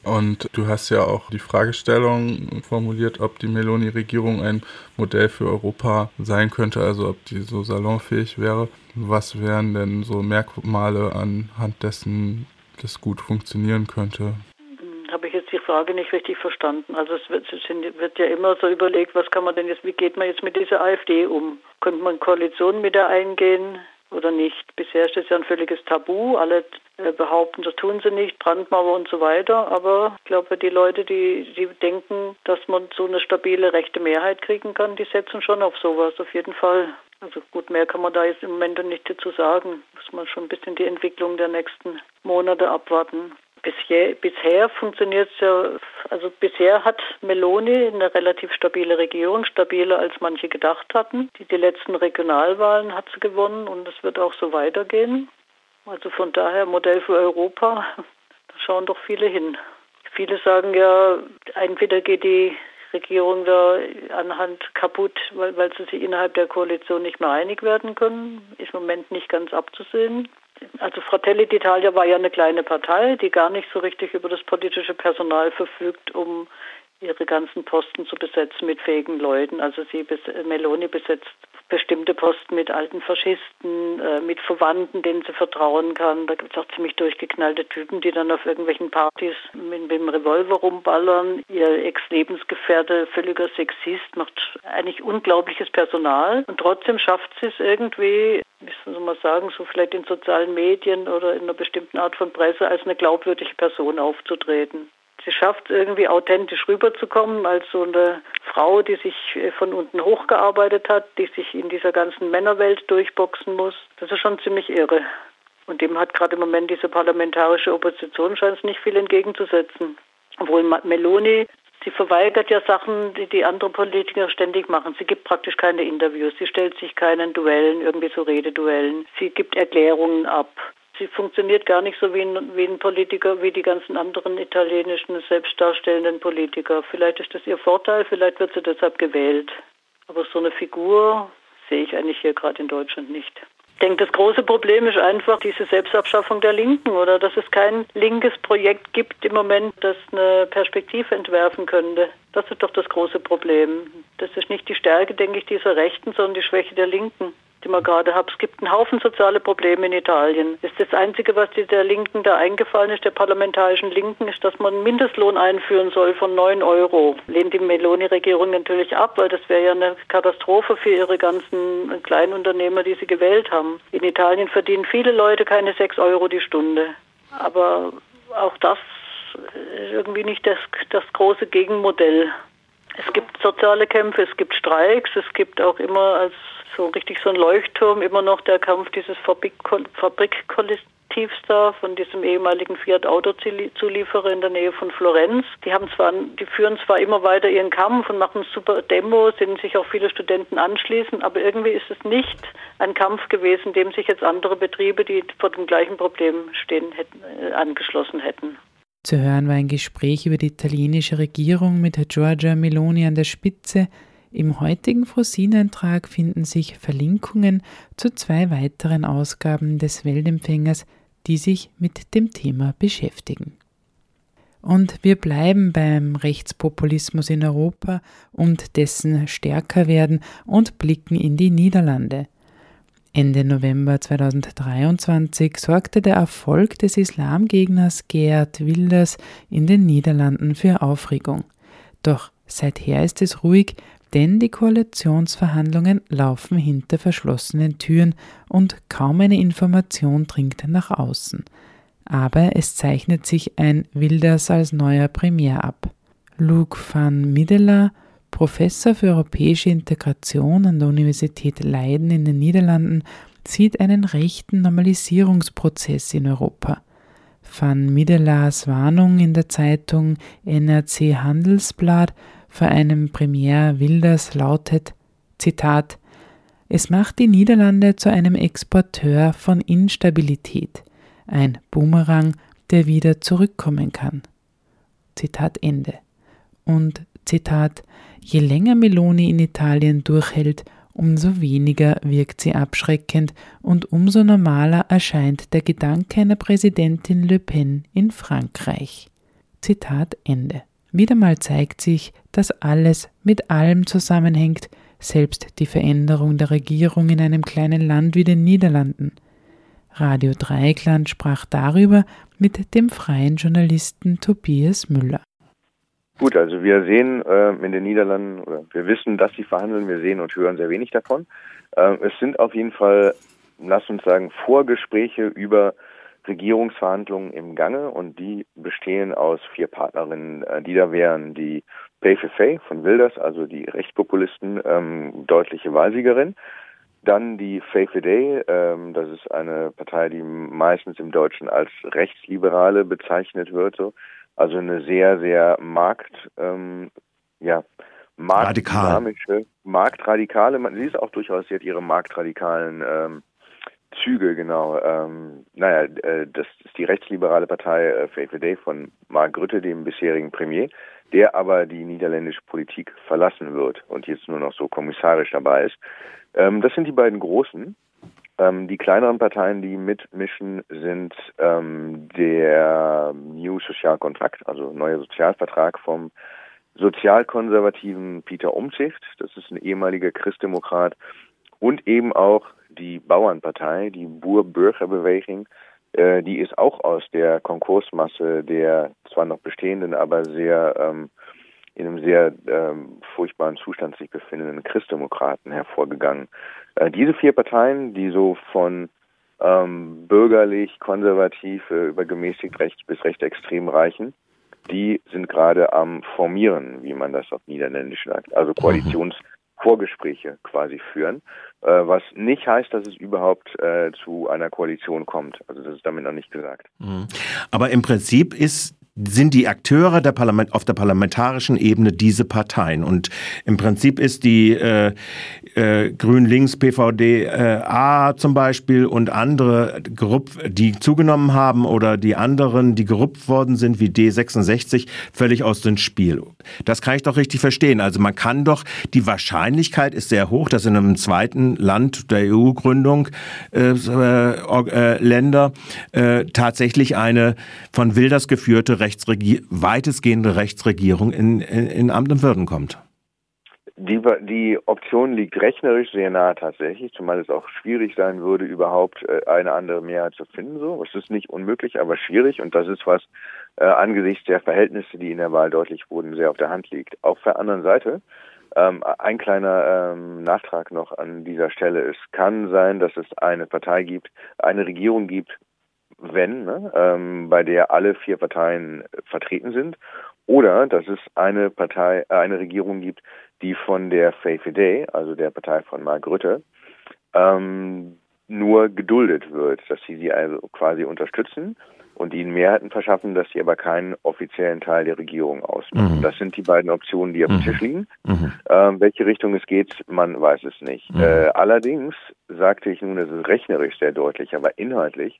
Und du hast ja auch die Fragestellung formuliert, ob die Meloni-Regierung ein Modell für Europa sein könnte, also ob die so salonfähig wäre. Was wären denn so Merkmale anhand dessen das gut funktionieren könnte? Hm, habe ich jetzt die Frage nicht richtig verstanden. Also es wird, es wird, ja immer so überlegt, was kann man denn jetzt, wie geht man jetzt mit dieser AfD um? Könnte man Koalitionen mit der eingehen? Oder nicht. Bisher ist das ja ein völliges Tabu. Alle äh, behaupten, das tun sie nicht, Brandmauer und so weiter. Aber ich glaube, die Leute, die, die denken, dass man so eine stabile rechte Mehrheit kriegen kann, die setzen schon auf sowas, auf jeden Fall. Also gut, mehr kann man da jetzt im Moment nicht dazu sagen. Muss man schon ein bisschen die Entwicklung der nächsten Monate abwarten. Bisher, bisher funktioniert es ja, also bisher hat Meloni eine relativ stabile Regierung, stabiler als manche gedacht hatten. Die, die letzten Regionalwahlen hat sie gewonnen und es wird auch so weitergehen. Also von daher Modell für Europa, da schauen doch viele hin. Viele sagen ja, entweder geht die Regierung da anhand kaputt, weil, weil sie sich innerhalb der Koalition nicht mehr einig werden können. Ist im Moment nicht ganz abzusehen. Also Fratelli d'Italia war ja eine kleine Partei, die gar nicht so richtig über das politische Personal verfügt, um ihre ganzen Posten zu besetzen mit fähigen Leuten. Also sie Meloni besetzt bestimmte Posten mit alten Faschisten, äh, mit Verwandten, denen sie vertrauen kann. Da gibt es auch ziemlich durchgeknallte Typen, die dann auf irgendwelchen Partys mit, mit dem Revolver rumballern. Ihr Ex-Lebensgefährte, völliger Sexist, macht eigentlich unglaubliches Personal. Und trotzdem schafft sie es irgendwie, wie soll man sagen, so vielleicht in sozialen Medien oder in einer bestimmten Art von Presse als eine glaubwürdige Person aufzutreten sie schafft irgendwie authentisch rüberzukommen als so eine Frau, die sich äh, von unten hochgearbeitet hat, die sich in dieser ganzen Männerwelt durchboxen muss. Das ist schon ziemlich irre. Und dem hat gerade im Moment diese parlamentarische Opposition scheint nicht viel entgegenzusetzen. Obwohl Meloni, sie verweigert ja Sachen, die die andere Politiker ständig machen. Sie gibt praktisch keine Interviews, sie stellt sich keinen Duellen, irgendwie so Rededuellen. Sie gibt Erklärungen ab sie funktioniert gar nicht so wie ein, wie ein Politiker, wie die ganzen anderen italienischen selbstdarstellenden Politiker. Vielleicht ist das ihr Vorteil, vielleicht wird sie deshalb gewählt. Aber so eine Figur sehe ich eigentlich hier gerade in Deutschland nicht. Ich denke, das große Problem ist einfach diese Selbstabschaffung der Linken oder dass es kein linkes Projekt gibt im Moment, das eine Perspektive entwerfen könnte. Das ist doch das große Problem. Das ist nicht die Stärke, denke ich, dieser Rechten, sondern die Schwäche der Linken die man gerade hat. Es gibt einen Haufen soziale Probleme in Italien. Das ist das Einzige, was der Linken da eingefallen ist, der parlamentarischen Linken, ist, dass man einen Mindestlohn einführen soll von 9 Euro. Lehnt die Meloni-Regierung natürlich ab, weil das wäre ja eine Katastrophe für ihre ganzen Kleinunternehmer, die sie gewählt haben. In Italien verdienen viele Leute keine 6 Euro die Stunde. Aber auch das ist irgendwie nicht das, das große Gegenmodell. Es gibt soziale Kämpfe, es gibt Streiks, es gibt auch immer als so richtig so ein Leuchtturm, immer noch der Kampf dieses Fabrik, Fabrik Tiefstar von diesem ehemaligen Fiat Autozulieferer in der Nähe von Florenz. Die haben zwar, die führen zwar immer weiter ihren Kampf und machen super Demos, denen sich auch viele Studenten anschließen, aber irgendwie ist es nicht ein Kampf gewesen, dem sich jetzt andere Betriebe, die vor dem gleichen Problem stehen, hätten, äh, angeschlossen hätten. Zu hören war ein Gespräch über die italienische Regierung mit Giorgia Meloni an der Spitze, im heutigen Frosin-Eintrag finden sich Verlinkungen zu zwei weiteren Ausgaben des Weltempfängers, die sich mit dem Thema beschäftigen. Und wir bleiben beim Rechtspopulismus in Europa und dessen Stärkerwerden und blicken in die Niederlande. Ende November 2023 sorgte der Erfolg des Islamgegners Geert Wilders in den Niederlanden für Aufregung. Doch seither ist es ruhig, denn die Koalitionsverhandlungen laufen hinter verschlossenen Türen und kaum eine Information dringt nach außen. Aber es zeichnet sich ein Wilders als neuer Premier ab. Luc van Middelaar, Professor für europäische Integration an der Universität Leiden in den Niederlanden, sieht einen rechten Normalisierungsprozess in Europa. Van Middelaars Warnung in der Zeitung NRC Handelsblatt vor einem Premier Wilders lautet, Zitat, es macht die Niederlande zu einem Exporteur von Instabilität, ein Boomerang, der wieder zurückkommen kann. Zitat Ende. Und Zitat, je länger Meloni in Italien durchhält, umso weniger wirkt sie abschreckend und umso normaler erscheint der Gedanke einer Präsidentin Le Pen in Frankreich. Zitat Ende. Wieder mal zeigt sich, dass alles mit allem zusammenhängt, selbst die Veränderung der Regierung in einem kleinen Land wie den Niederlanden. Radio Dreieckland sprach darüber mit dem freien Journalisten Tobias Müller. Gut, also wir sehen äh, in den Niederlanden, oder wir wissen, dass sie verhandeln, wir sehen und hören sehr wenig davon. Äh, es sind auf jeden Fall, lass uns sagen, Vorgespräche über Regierungsverhandlungen im Gange und die bestehen aus vier Partnerinnen. Äh, die da wären die PVV von Wilders, also die Rechtspopulisten, ähm, deutliche Wahlsiegerin. Dann die VVD, ähm, das ist eine Partei, die meistens im Deutschen als Rechtsliberale bezeichnet wird, so. also eine sehr, sehr Markt, ähm, ja, marktdynamische, marktradikale, sie ist auch durchaus, sie hat ihre marktradikalen ähm, Züge, genau. Ähm, naja, äh, das ist die rechtsliberale Partei äh, VVD von Mark Rutte, dem bisherigen Premier, der aber die niederländische Politik verlassen wird und jetzt nur noch so kommissarisch dabei ist. Ähm, das sind die beiden großen. Ähm, die kleineren Parteien, die mitmischen, sind ähm, der New Sozialkontrakt, also neuer Sozialvertrag vom sozialkonservativen Peter Umzicht. Das ist ein ehemaliger Christdemokrat und eben auch die Bauernpartei, die Bur-Bürgerbeweging, äh, die ist auch aus der Konkursmasse der zwar noch bestehenden, aber sehr ähm, in einem sehr ähm, furchtbaren Zustand sich befindenden Christdemokraten hervorgegangen. Äh, diese vier Parteien, die so von ähm, bürgerlich, konservativ äh, über gemäßigt rechts bis recht extrem reichen, die sind gerade am Formieren, wie man das auf Niederländisch sagt. Also mhm. Koalitions Vorgespräche quasi führen, was nicht heißt, dass es überhaupt äh, zu einer Koalition kommt. Also das ist damit noch nicht gesagt. Mhm. Aber im Prinzip ist sind die Akteure der Parlament, auf der parlamentarischen Ebene diese Parteien. Und im Prinzip ist die äh, äh, Grün-Links, PVD-A äh, zum Beispiel und andere, die zugenommen haben oder die anderen, die gerupft worden sind, wie D66, völlig aus dem Spiel. Das kann ich doch richtig verstehen. Also man kann doch, die Wahrscheinlichkeit ist sehr hoch, dass in einem zweiten Land der EU-Gründung äh, äh, Länder äh, tatsächlich eine von Wilders geführte Rechtsregier weitestgehende Rechtsregierung in, in, in Amt und Würden kommt. Die, die Option liegt rechnerisch sehr nah tatsächlich, zumal es auch schwierig sein würde, überhaupt äh, eine andere Mehrheit zu finden. So, es ist nicht unmöglich, aber schwierig und das ist was äh, angesichts der Verhältnisse, die in der Wahl deutlich wurden, sehr auf der Hand liegt. Auf der anderen Seite ähm, ein kleiner ähm, Nachtrag noch an dieser Stelle: Es kann sein, dass es eine Partei gibt, eine Regierung gibt, wenn, ne, ähm, bei der alle vier Parteien vertreten sind, oder dass es eine Partei, äh, eine Regierung gibt, die von der VVD, also der Partei von Mark Rutte, ähm, nur geduldet wird, dass sie sie also quasi unterstützen und ihnen Mehrheiten verschaffen, dass sie aber keinen offiziellen Teil der Regierung ausmachen. Mhm. Das sind die beiden Optionen, die auf dem mhm. Tisch liegen. Mhm. Ähm, welche Richtung es geht, man weiß es nicht. Mhm. Äh, allerdings sagte ich nun, es ist rechnerisch sehr deutlich, aber inhaltlich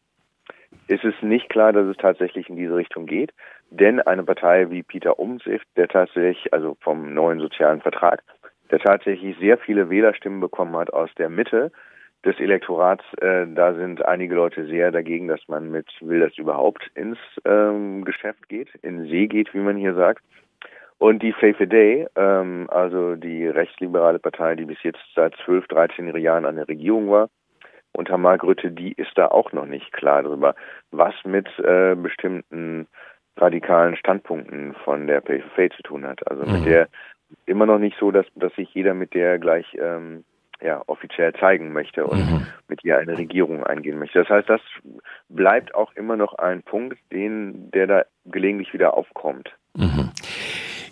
ist es nicht klar, dass es tatsächlich in diese Richtung geht. Denn eine Partei wie Peter Umzicht, der tatsächlich, also vom neuen sozialen Vertrag, der tatsächlich sehr viele Wählerstimmen bekommen hat aus der Mitte des Elektorats, äh, da sind einige Leute sehr dagegen, dass man mit Wilders überhaupt ins ähm, Geschäft geht, in See geht, wie man hier sagt. Und die Faith Day, ähm, also die rechtsliberale Partei, die bis jetzt seit 12, 13 Jahren an der Regierung war, unter Mark Rütte, die ist da auch noch nicht klar darüber, was mit äh, bestimmten radikalen Standpunkten von der PFF zu tun hat. Also mhm. mit der immer noch nicht so, dass, dass sich jeder mit der gleich ähm, ja, offiziell zeigen möchte und mhm. mit ihr eine Regierung eingehen möchte. Das heißt, das bleibt auch immer noch ein Punkt, den, der da gelegentlich wieder aufkommt. Mhm.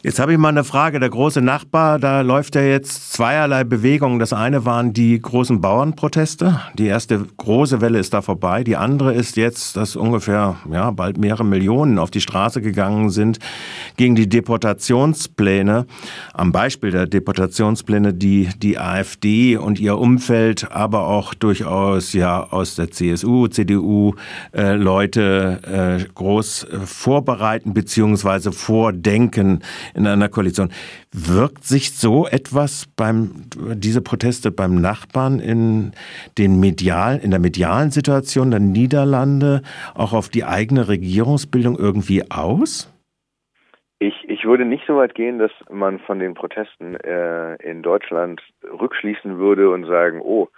Jetzt habe ich mal eine Frage. Der große Nachbar, da läuft ja jetzt zweierlei Bewegungen. Das eine waren die großen Bauernproteste. Die erste große Welle ist da vorbei. Die andere ist jetzt, dass ungefähr ja, bald mehrere Millionen auf die Straße gegangen sind gegen die Deportationspläne. Am Beispiel der Deportationspläne, die die AfD und ihr Umfeld, aber auch durchaus ja aus der CSU, CDU äh, Leute äh, groß äh, vorbereiten bzw. vordenken in einer Koalition. Wirkt sich so etwas beim, diese Proteste beim Nachbarn in den medial, in der medialen Situation der Niederlande auch auf die eigene Regierungsbildung irgendwie aus? Ich, ich würde nicht so weit gehen, dass man von den Protesten äh, in Deutschland rückschließen würde und sagen, oh,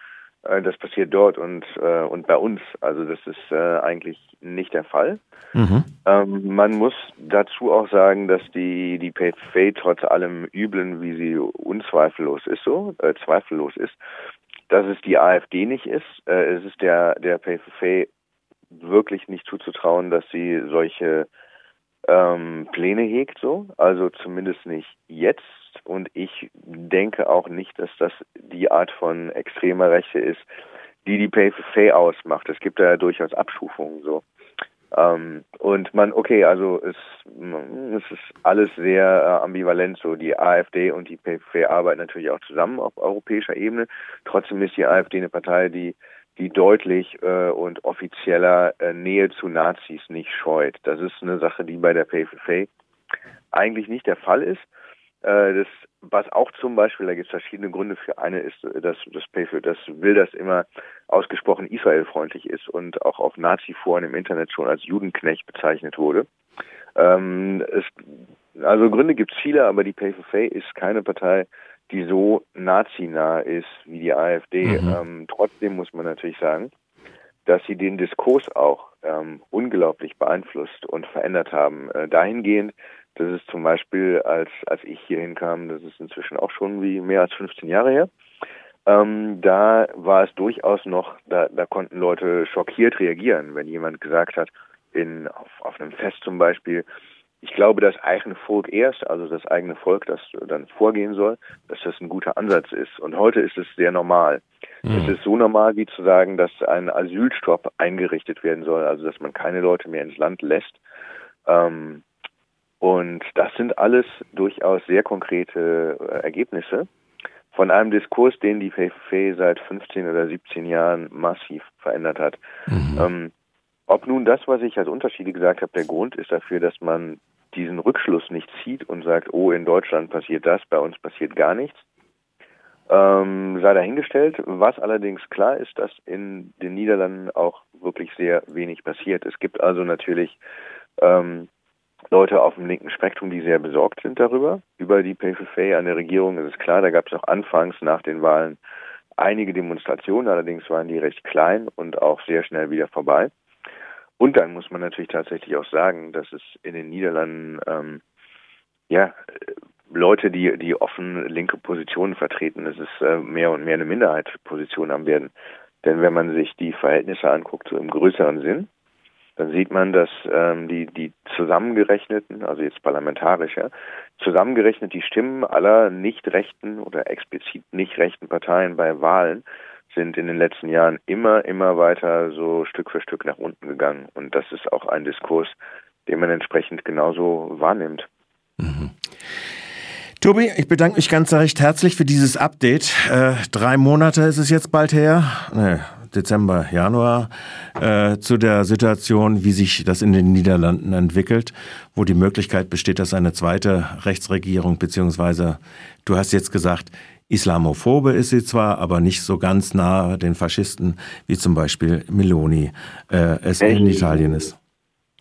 das passiert dort und, äh, und bei uns. Also das ist äh, eigentlich nicht der Fall. Mhm. Ähm, man muss dazu auch sagen, dass die, die PFA trotz allem Üblen, wie sie unzweifellos ist, so, äh, zweifellos ist, dass es die AfD nicht ist. Äh, es ist der, der PFA wirklich nicht zuzutrauen, dass sie solche ähm, Pläne hegt, so. Also zumindest nicht jetzt und ich denke auch nicht, dass das die Art von extremer Rechte ist, die die PFF ausmacht. Es gibt da ja durchaus Abstufungen so. Ähm, und man, okay, also es, es ist alles sehr äh, ambivalent so. Die AfD und die PFF arbeiten natürlich auch zusammen auf europäischer Ebene. Trotzdem ist die AfD eine Partei, die die deutlich äh, und offizieller äh, Nähe zu Nazis nicht scheut. Das ist eine Sache, die bei der PFF eigentlich nicht der Fall ist. Äh, das, was auch zum Beispiel, da gibt es verschiedene Gründe für. Eine ist, dass das PayFit, das will, das immer ausgesprochen israelfreundlich ist und auch auf Nazi-Foren im Internet schon als Judenknecht bezeichnet wurde. Ähm, es, also Gründe gibt es viele, aber die PayFA ist keine Partei, die so nazinah ist wie die AfD. Mhm. Ähm, trotzdem muss man natürlich sagen, dass sie den Diskurs auch ähm, unglaublich beeinflusst und verändert haben. Äh, dahingehend, das ist zum Beispiel, als, als ich hier hinkam, das ist inzwischen auch schon wie mehr als 15 Jahre her, ähm, da war es durchaus noch, da, da konnten Leute schockiert reagieren, wenn jemand gesagt hat, in, auf, auf einem Fest zum Beispiel, ich glaube, das eigene Volk erst, also das eigene Volk, das dann vorgehen soll, dass das ein guter Ansatz ist. Und heute ist es sehr normal. Mhm. Es ist so normal, wie zu sagen, dass ein Asylstopp eingerichtet werden soll, also dass man keine Leute mehr ins Land lässt. Ähm, und das sind alles durchaus sehr konkrete äh, Ergebnisse von einem Diskurs, den die PFF seit 15 oder 17 Jahren massiv verändert hat. Mhm. Ähm, ob nun das, was ich als Unterschiede gesagt habe, der Grund ist dafür, dass man diesen Rückschluss nicht zieht und sagt, oh, in Deutschland passiert das, bei uns passiert gar nichts, ähm, sei dahingestellt. Was allerdings klar ist, dass in den Niederlanden auch wirklich sehr wenig passiert. Es gibt also natürlich ähm, Leute auf dem linken Spektrum, die sehr besorgt sind darüber, über die PFF an der Regierung. Es ist klar, da gab es auch anfangs nach den Wahlen einige Demonstrationen, allerdings waren die recht klein und auch sehr schnell wieder vorbei. Und dann muss man natürlich tatsächlich auch sagen, dass es in den Niederlanden ähm, ja Leute, die die offen linke Positionen vertreten, es ist äh, mehr und mehr eine Minderheitsposition haben werden. Denn wenn man sich die Verhältnisse anguckt, so im größeren Sinn, dann sieht man, dass ähm, die, die zusammengerechneten, also jetzt parlamentarisch, ja, zusammengerechnet die Stimmen aller nicht rechten oder explizit nicht rechten Parteien bei Wahlen sind in den letzten Jahren immer, immer weiter so Stück für Stück nach unten gegangen. Und das ist auch ein Diskurs, den man entsprechend genauso wahrnimmt. Mhm. Tobi, ich bedanke mich ganz recht herzlich für dieses Update. Äh, drei Monate ist es jetzt bald her. Nee, Dezember, Januar, äh, zu der Situation, wie sich das in den Niederlanden entwickelt, wo die Möglichkeit besteht, dass eine zweite Rechtsregierung, beziehungsweise, du hast jetzt gesagt, Islamophobe ist sie zwar, aber nicht so ganz nah den Faschisten, wie zum Beispiel Meloni äh, es in Italien ist.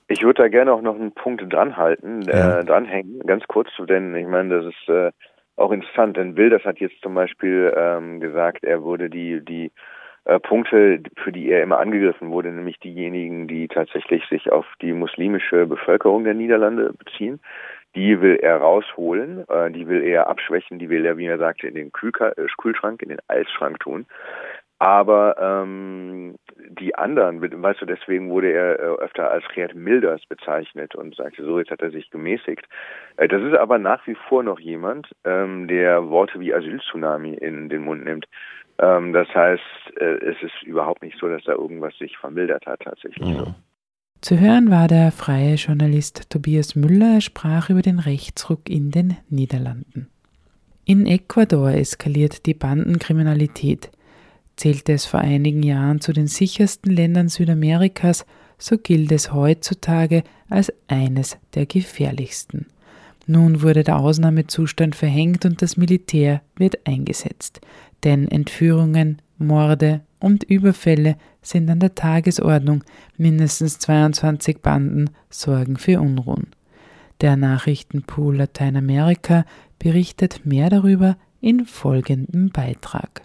Ich würde da gerne auch noch einen Punkt dranhalten, äh, ja. dranhängen, ganz kurz, denn ich meine, das ist äh, auch interessant, denn Wilders hat jetzt zum Beispiel ähm, gesagt, er würde die, die äh, Punkte, für die er immer angegriffen wurde, nämlich diejenigen, die tatsächlich sich auf die muslimische Bevölkerung der Niederlande beziehen, die will er rausholen, äh, die will er abschwächen, die will er, wie er sagte, in den äh, Kühlschrank, in den Eisschrank tun. Aber ähm, die anderen, weißt du, deswegen wurde er äh, öfter als Gerd Milders bezeichnet und sagte, so, jetzt hat er sich gemäßigt. Äh, das ist aber nach wie vor noch jemand, ähm, der Worte wie Asyltsunami in den Mund nimmt. Ähm, das heißt, äh, es ist überhaupt nicht so, dass da irgendwas sich vermildert hat tatsächlich. So. Zu hören war der freie Journalist Tobias Müller, er sprach über den Rechtsruck in den Niederlanden. In Ecuador eskaliert die Bandenkriminalität. Zählte es vor einigen Jahren zu den sichersten Ländern Südamerikas, so gilt es heutzutage als eines der gefährlichsten. Nun wurde der Ausnahmezustand verhängt und das Militär wird eingesetzt, denn Entführungen, Morde und Überfälle sind an der Tagesordnung, mindestens 22 Banden sorgen für Unruhen. Der Nachrichtenpool Lateinamerika berichtet mehr darüber in folgendem Beitrag.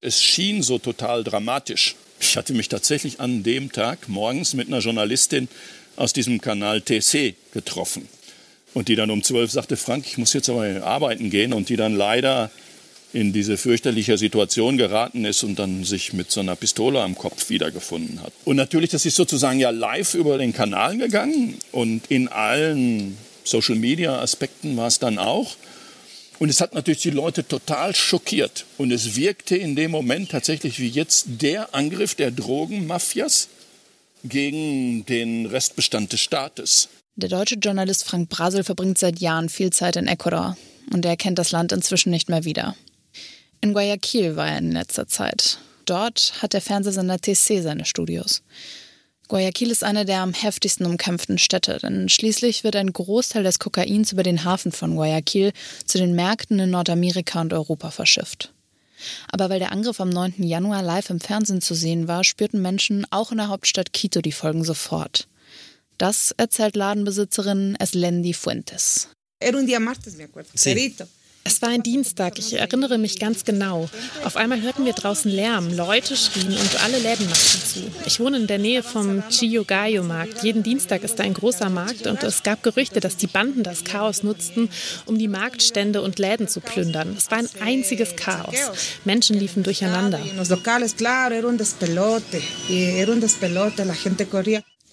Es schien so total dramatisch. Ich hatte mich tatsächlich an dem Tag morgens mit einer Journalistin aus diesem Kanal TC getroffen. Und die dann um zwölf sagte, Frank, ich muss jetzt aber arbeiten gehen. Und die dann leider in diese fürchterliche Situation geraten ist und dann sich mit so einer Pistole am Kopf wiedergefunden hat. Und natürlich, das ist sozusagen ja live über den Kanal gegangen und in allen Social-Media-Aspekten war es dann auch. Und es hat natürlich die Leute total schockiert. Und es wirkte in dem Moment tatsächlich wie jetzt der Angriff der Drogenmafias gegen den Restbestand des Staates. Der deutsche Journalist Frank Brasel verbringt seit Jahren viel Zeit in Ecuador und er kennt das Land inzwischen nicht mehr wieder. In Guayaquil war er in letzter Zeit. Dort hat der Fernsehsender TC seine Studios. Guayaquil ist eine der am heftigsten umkämpften Städte, denn schließlich wird ein Großteil des Kokains über den Hafen von Guayaquil zu den Märkten in Nordamerika und Europa verschifft. Aber weil der Angriff am 9. Januar live im Fernsehen zu sehen war, spürten Menschen auch in der Hauptstadt Quito die Folgen sofort. Das erzählt Ladenbesitzerin Eslendi Fuentes. Era un día martes, me acuerdo. Sí. Es war ein Dienstag, ich erinnere mich ganz genau. Auf einmal hörten wir draußen Lärm, Leute schrien und alle Läden machten zu. Ich wohne in der Nähe vom Chillogallo-Markt. Jeden Dienstag ist da ein großer Markt und es gab Gerüchte, dass die Banden das Chaos nutzten, um die Marktstände und Läden zu plündern. Es war ein einziges Chaos. Menschen liefen durcheinander.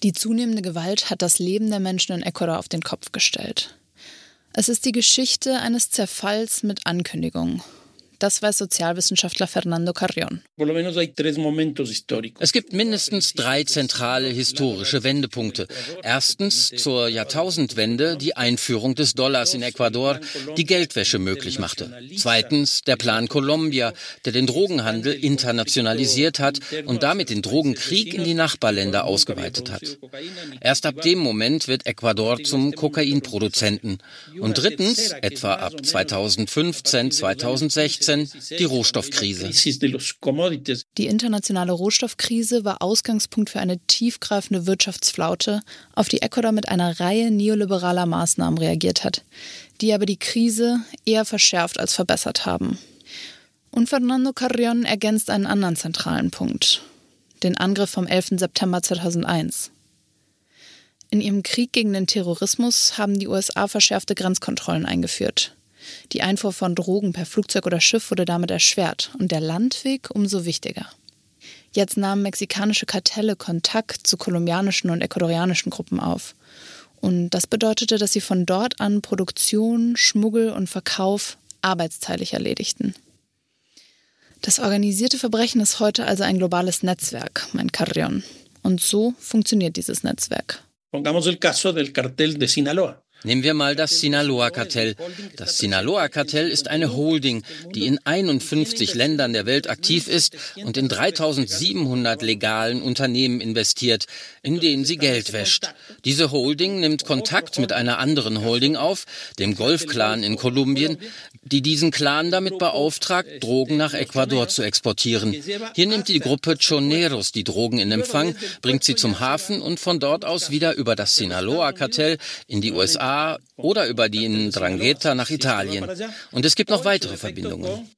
Die zunehmende Gewalt hat das Leben der Menschen in Ecuador auf den Kopf gestellt. Es ist die Geschichte eines Zerfalls mit Ankündigungen. Das weiß Sozialwissenschaftler Fernando Carrion. Es gibt mindestens drei zentrale historische Wendepunkte. Erstens zur Jahrtausendwende die Einführung des Dollars in Ecuador, die Geldwäsche möglich machte. Zweitens der Plan Colombia, der den Drogenhandel internationalisiert hat und damit den Drogenkrieg in die Nachbarländer ausgeweitet hat. Erst ab dem Moment wird Ecuador zum Kokainproduzenten. Und drittens, etwa ab 2015, 2016, 2015 die Rohstoffkrise. Die internationale Rohstoffkrise war Ausgangspunkt für eine tiefgreifende Wirtschaftsflaute, auf die Ecuador mit einer Reihe neoliberaler Maßnahmen reagiert hat, die aber die Krise eher verschärft als verbessert haben. Und Fernando Carrion ergänzt einen anderen zentralen Punkt, den Angriff vom 11. September 2001. In ihrem Krieg gegen den Terrorismus haben die USA verschärfte Grenzkontrollen eingeführt. Die Einfuhr von Drogen per Flugzeug oder Schiff wurde damit erschwert und der Landweg umso wichtiger. Jetzt nahmen mexikanische Kartelle Kontakt zu kolumbianischen und ecuadorianischen Gruppen auf. Und das bedeutete, dass sie von dort an Produktion, Schmuggel und Verkauf arbeitsteilig erledigten. Das organisierte Verbrechen ist heute also ein globales Netzwerk, meint Carrion. Und so funktioniert dieses Netzwerk. Pongamos el caso del cartel de Sinaloa. Nehmen wir mal das Sinaloa-Kartell. Das Sinaloa-Kartell ist eine Holding, die in 51 Ländern der Welt aktiv ist und in 3700 legalen Unternehmen investiert, in denen sie Geld wäscht. Diese Holding nimmt Kontakt mit einer anderen Holding auf, dem Golf-Clan in Kolumbien, die diesen Clan damit beauftragt, Drogen nach Ecuador zu exportieren. Hier nimmt die Gruppe Choneros die Drogen in Empfang, bringt sie zum Hafen und von dort aus wieder über das Sinaloa-Kartell in die USA oder über die Ndrangheta nach Italien. Und es gibt noch weitere Verbindungen.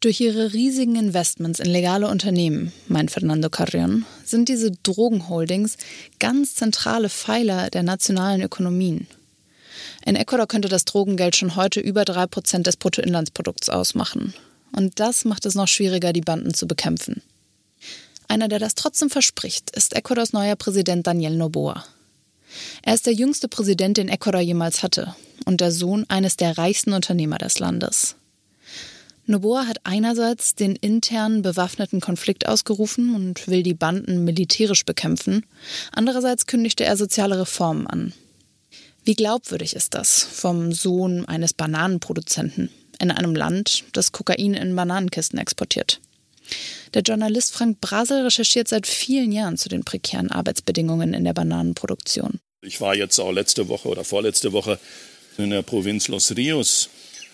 Durch ihre riesigen Investments in legale Unternehmen, meint Fernando Carrion, sind diese Drogenholdings ganz zentrale Pfeiler der nationalen Ökonomien. In Ecuador könnte das Drogengeld schon heute über drei Prozent des Bruttoinlandsprodukts ausmachen. Und das macht es noch schwieriger, die Banden zu bekämpfen. Einer, der das trotzdem verspricht, ist Ecuadors neuer Präsident Daniel Noboa. Er ist der jüngste Präsident, den Ecuador jemals hatte und der Sohn eines der reichsten Unternehmer des Landes. Noboa hat einerseits den internen bewaffneten Konflikt ausgerufen und will die Banden militärisch bekämpfen, andererseits kündigte er soziale Reformen an. Wie glaubwürdig ist das vom Sohn eines Bananenproduzenten in einem Land, das Kokain in Bananenkisten exportiert? Der Journalist Frank Brasel recherchiert seit vielen Jahren zu den prekären Arbeitsbedingungen in der Bananenproduktion. Ich war jetzt auch letzte Woche oder vorletzte Woche in der Provinz Los Rios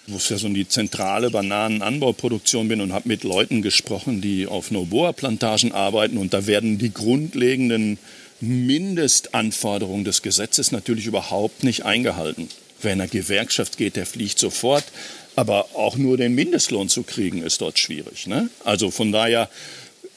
wo ich ja so die zentrale Bananenanbauproduktion bin und habe mit Leuten gesprochen, die auf Noboa-Plantagen arbeiten. Und da werden die grundlegenden Mindestanforderungen des Gesetzes natürlich überhaupt nicht eingehalten. Wer in eine Gewerkschaft geht, der fliegt sofort. Aber auch nur den Mindestlohn zu kriegen, ist dort schwierig. Ne? Also von daher,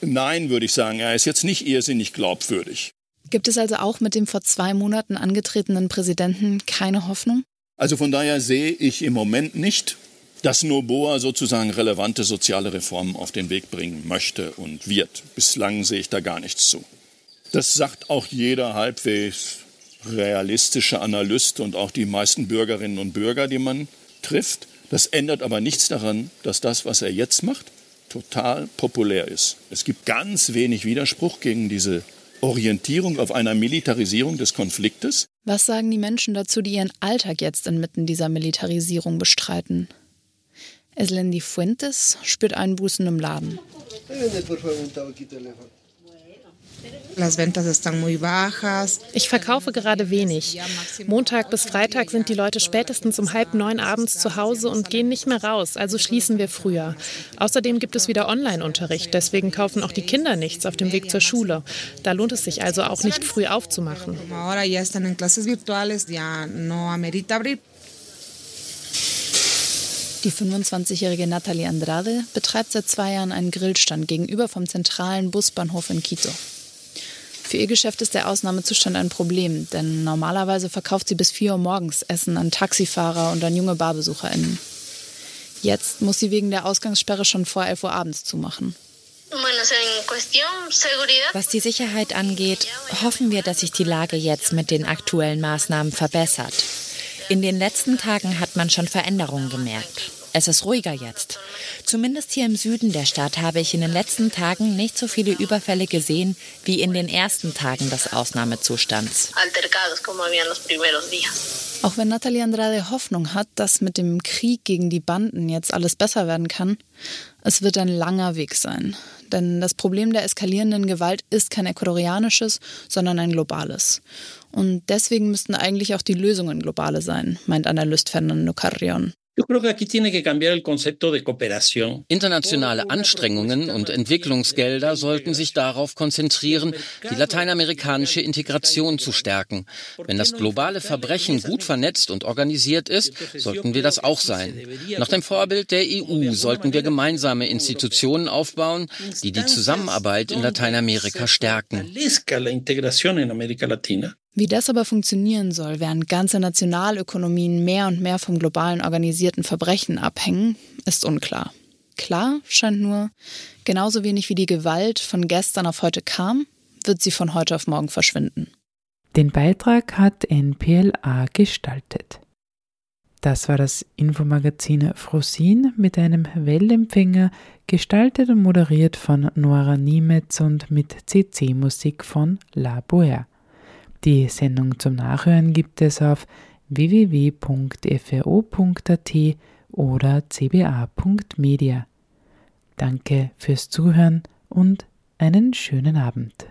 nein, würde ich sagen, er ist jetzt nicht irrsinnig glaubwürdig. Gibt es also auch mit dem vor zwei Monaten angetretenen Präsidenten keine Hoffnung? Also von daher sehe ich im Moment nicht, dass Noboa sozusagen relevante soziale Reformen auf den Weg bringen möchte und wird. Bislang sehe ich da gar nichts zu. Das sagt auch jeder halbwegs realistische Analyst und auch die meisten Bürgerinnen und Bürger, die man trifft. Das ändert aber nichts daran, dass das, was er jetzt macht, total populär ist. Es gibt ganz wenig Widerspruch gegen diese Orientierung auf einer Militarisierung des Konfliktes. Was sagen die Menschen dazu, die ihren Alltag jetzt inmitten dieser Militarisierung bestreiten? Eslendi Fuentes spürt Einbußen im Laden. Ich verkaufe gerade wenig. Montag bis Freitag sind die Leute spätestens um halb neun abends zu Hause und gehen nicht mehr raus, also schließen wir früher. Außerdem gibt es wieder Online-Unterricht, deswegen kaufen auch die Kinder nichts auf dem Weg zur Schule. Da lohnt es sich also auch nicht früh aufzumachen. Die 25-jährige Nathalie Andrade betreibt seit zwei Jahren einen Grillstand gegenüber vom zentralen Busbahnhof in Quito. Für ihr Geschäft ist der Ausnahmezustand ein Problem, denn normalerweise verkauft sie bis 4 Uhr morgens Essen an Taxifahrer und an junge BarbesucherInnen. Jetzt muss sie wegen der Ausgangssperre schon vor 11 Uhr abends zumachen. Was die Sicherheit angeht, hoffen wir, dass sich die Lage jetzt mit den aktuellen Maßnahmen verbessert. In den letzten Tagen hat man schon Veränderungen gemerkt. Es ist ruhiger jetzt. Zumindest hier im Süden der Stadt habe ich in den letzten Tagen nicht so viele Überfälle gesehen wie in den ersten Tagen des Ausnahmezustands. Auch wenn Nathalie Andrade Hoffnung hat, dass mit dem Krieg gegen die Banden jetzt alles besser werden kann, es wird ein langer Weg sein. Denn das Problem der eskalierenden Gewalt ist kein ecuadorianisches, sondern ein globales. Und deswegen müssten eigentlich auch die Lösungen globale sein, meint Analyst Fernando Carrion. Internationale Anstrengungen und Entwicklungsgelder sollten sich darauf konzentrieren, die lateinamerikanische Integration zu stärken. Wenn das globale Verbrechen gut vernetzt und organisiert ist, sollten wir das auch sein. Nach dem Vorbild der EU sollten wir gemeinsame Institutionen aufbauen, die die Zusammenarbeit in Lateinamerika stärken. Wie das aber funktionieren soll, während ganze Nationalökonomien mehr und mehr vom globalen organisierten Verbrechen abhängen, ist unklar. Klar scheint nur, genauso wenig wie die Gewalt von gestern auf heute kam, wird sie von heute auf morgen verschwinden. Den Beitrag hat NPLA gestaltet. Das war das Infomagazin Frosin mit einem Wellempfänger, gestaltet und moderiert von Nora Niemetz und mit CC-Musik von La Boer. Die Sendung zum Nachhören gibt es auf www.fro.at oder cba.media. Danke fürs Zuhören und einen schönen Abend.